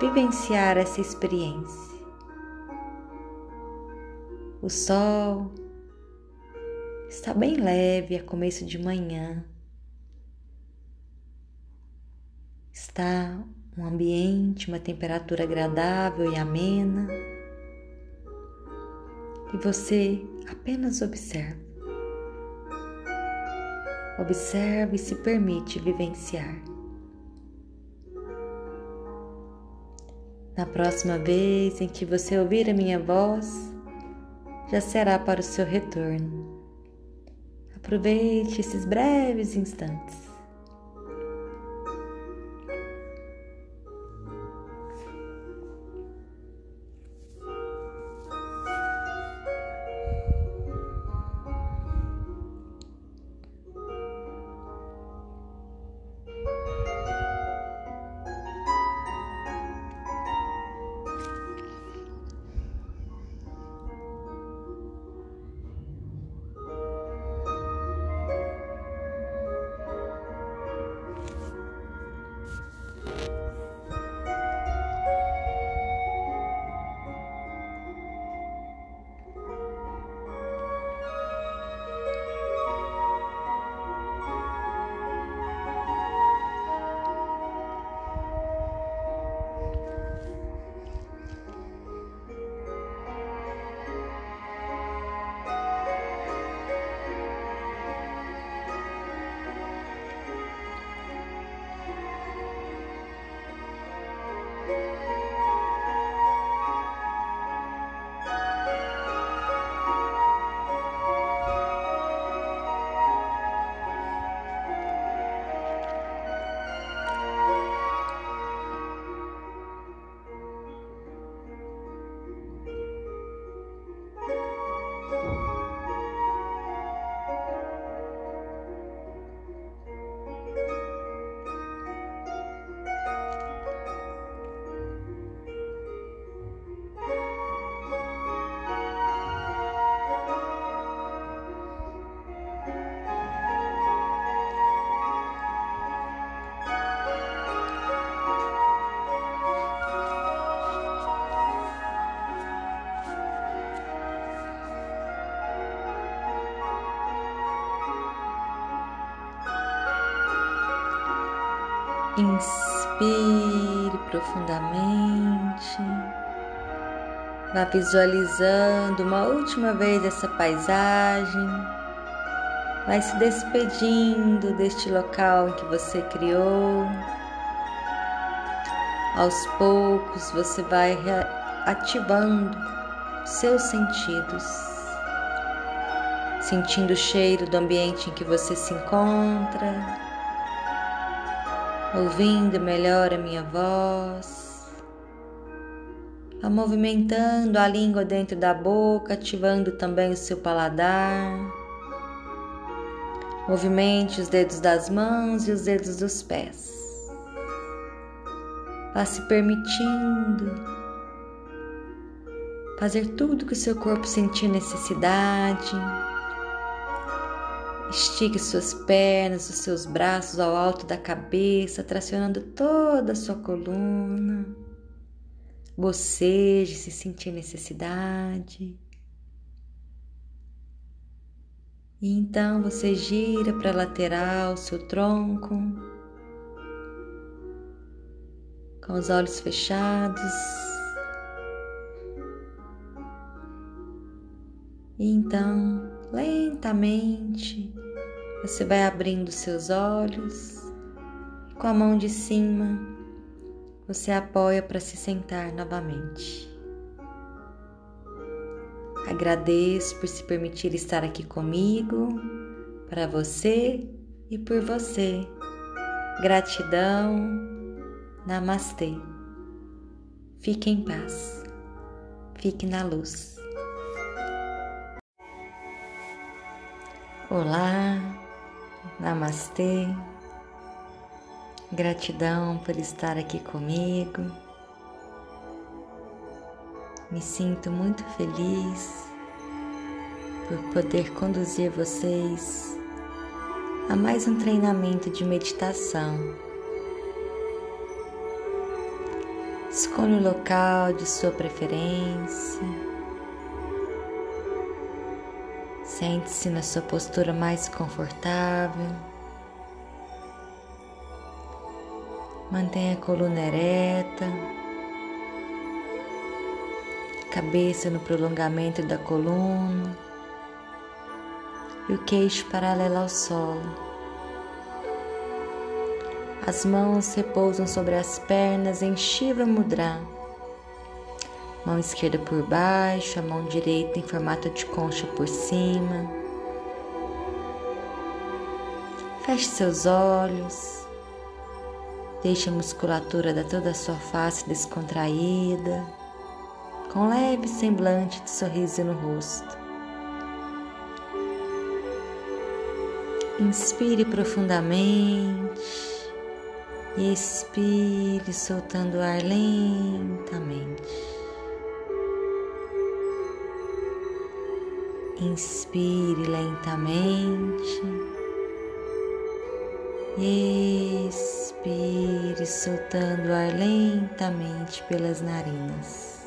vivenciar essa experiência. O sol está bem leve a começo de manhã. Está um ambiente, uma temperatura agradável e amena. E você apenas observa. Observe e se permite vivenciar. Na próxima vez em que você ouvir a minha voz, já será para o seu retorno. Aproveite esses breves instantes. Visualizando uma última vez essa paisagem. Vai se despedindo deste local que você criou. Aos poucos você vai ativando seus sentidos, sentindo o cheiro do ambiente em que você se encontra, ouvindo melhor a minha voz movimentando a língua dentro da boca, ativando também o seu paladar. Movimente os dedos das mãos e os dedos dos pés. Vá se permitindo fazer tudo que o seu corpo sentir necessidade. Estique suas pernas, os seus braços ao alto da cabeça, tracionando toda a sua coluna boceje se sentir necessidade. E então você gira para a lateral seu tronco, com os olhos fechados. E então, lentamente, você vai abrindo seus olhos com a mão de cima você apoia para se sentar novamente. Agradeço por se permitir estar aqui comigo, para você e por você. Gratidão. Namastê. Fique em paz. Fique na luz. Olá. Namastê. Gratidão por estar aqui comigo. Me sinto muito feliz por poder conduzir vocês a mais um treinamento de meditação. Escolha o local de sua preferência. Sente-se na sua postura mais confortável. Mantenha a coluna ereta, cabeça no prolongamento da coluna e o queixo paralelo ao solo. As mãos repousam sobre as pernas em Shiva Mudra. Mão esquerda por baixo, a mão direita em formato de concha por cima. Feche seus olhos. Deixe a musculatura da toda a sua face descontraída, com leve semblante de sorriso no rosto. Inspire profundamente e expire soltando o ar lentamente. Inspire lentamente. Expire soltando o ar lentamente pelas narinas.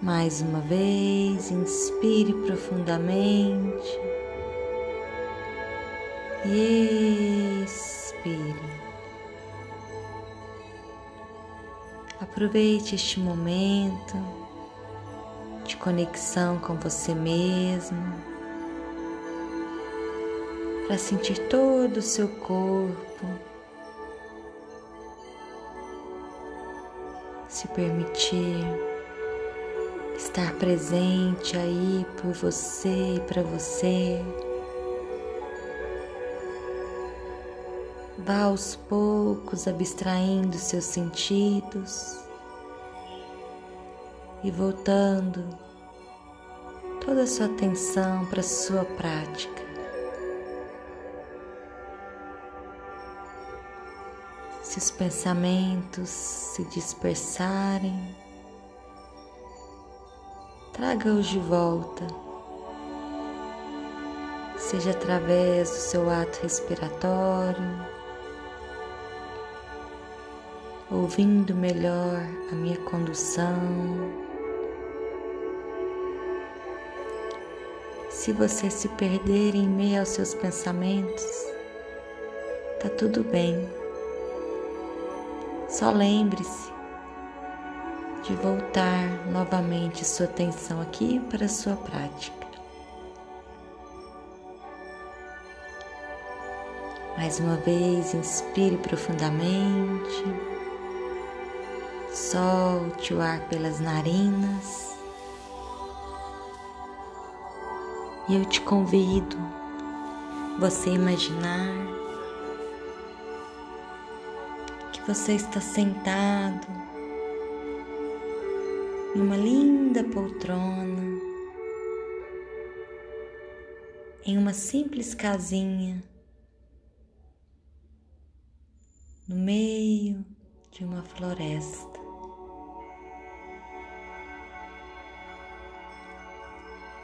Mais uma vez, inspire profundamente e expire. Aproveite este momento de conexão com você mesmo para sentir todo o seu corpo, se permitir estar presente aí por você e para você. Vá aos poucos abstraindo seus sentidos e voltando toda a sua atenção para a sua prática. Se os pensamentos se dispersarem, traga-os de volta, seja através do seu ato respiratório, ouvindo melhor a minha condução. Se você se perder em meio aos seus pensamentos, Tá tudo bem. Só lembre-se de voltar novamente sua atenção aqui para a sua prática. Mais uma vez, inspire profundamente, solte o ar pelas narinas e eu te convido você imaginar você está sentado em uma linda poltrona, em uma simples casinha no meio de uma floresta.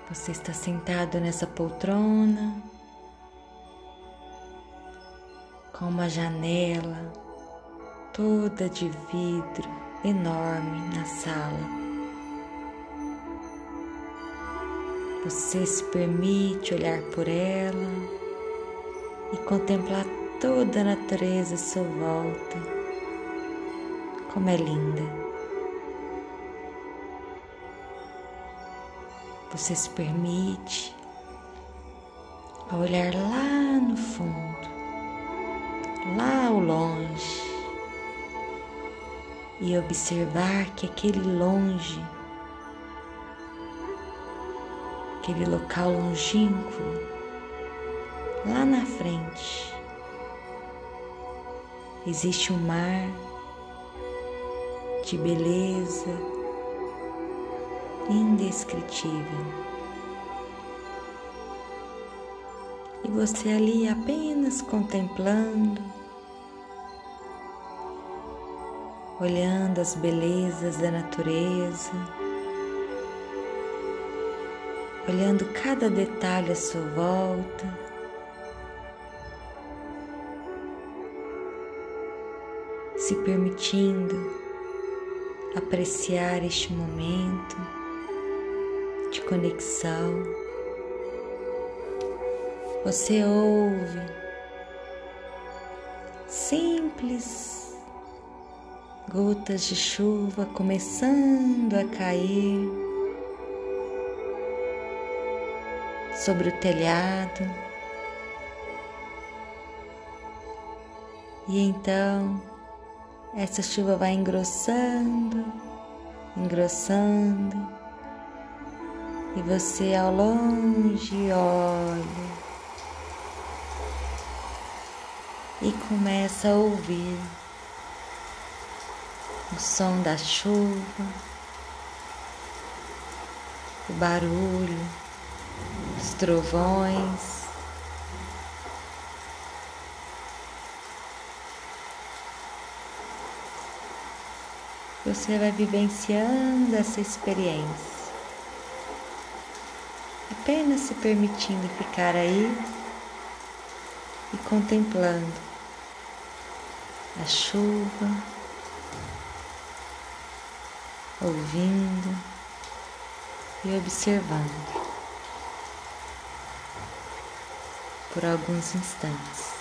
Você está sentado nessa poltrona com uma janela toda de vidro enorme na sala. Você se permite olhar por ela e contemplar toda a natureza à sua volta. Como é linda. Você se permite olhar lá no fundo, lá ao longe, e observar que aquele longe, aquele local longínquo, lá na frente, existe um mar de beleza indescritível. E você ali apenas contemplando, olhando as belezas da natureza, olhando cada detalhe à sua volta. se permitindo apreciar este momento de conexão. Você ouve simples gotas de chuva começando a cair sobre o telhado. E então essa chuva vai engrossando, engrossando, e você ao longe olha e começa a ouvir o som da chuva, o barulho, os trovões. você vai vivenciando essa experiência. Apenas se permitindo ficar aí e contemplando a chuva, ouvindo e observando por alguns instantes.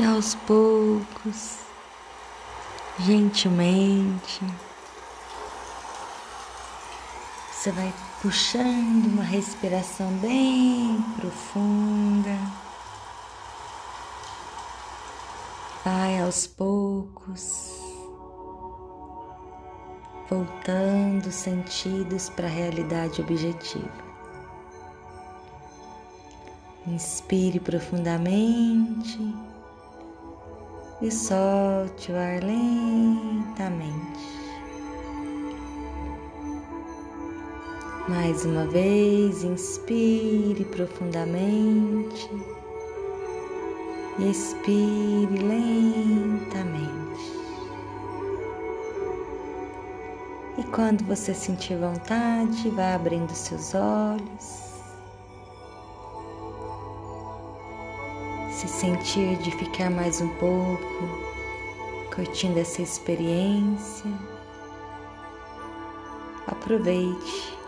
E aos poucos, gentilmente, você vai puxando uma respiração bem profunda. Vai aos poucos, voltando sentidos para a realidade objetiva. Inspire profundamente e solte o ar lentamente. Mais uma vez, inspire profundamente e expire lentamente. E quando você sentir vontade, vá abrindo seus olhos. Sentir de ficar mais um pouco curtindo essa experiência, aproveite.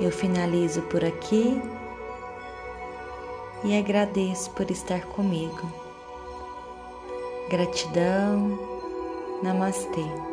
Eu finalizo por aqui e agradeço por estar comigo. Gratidão. Namastê.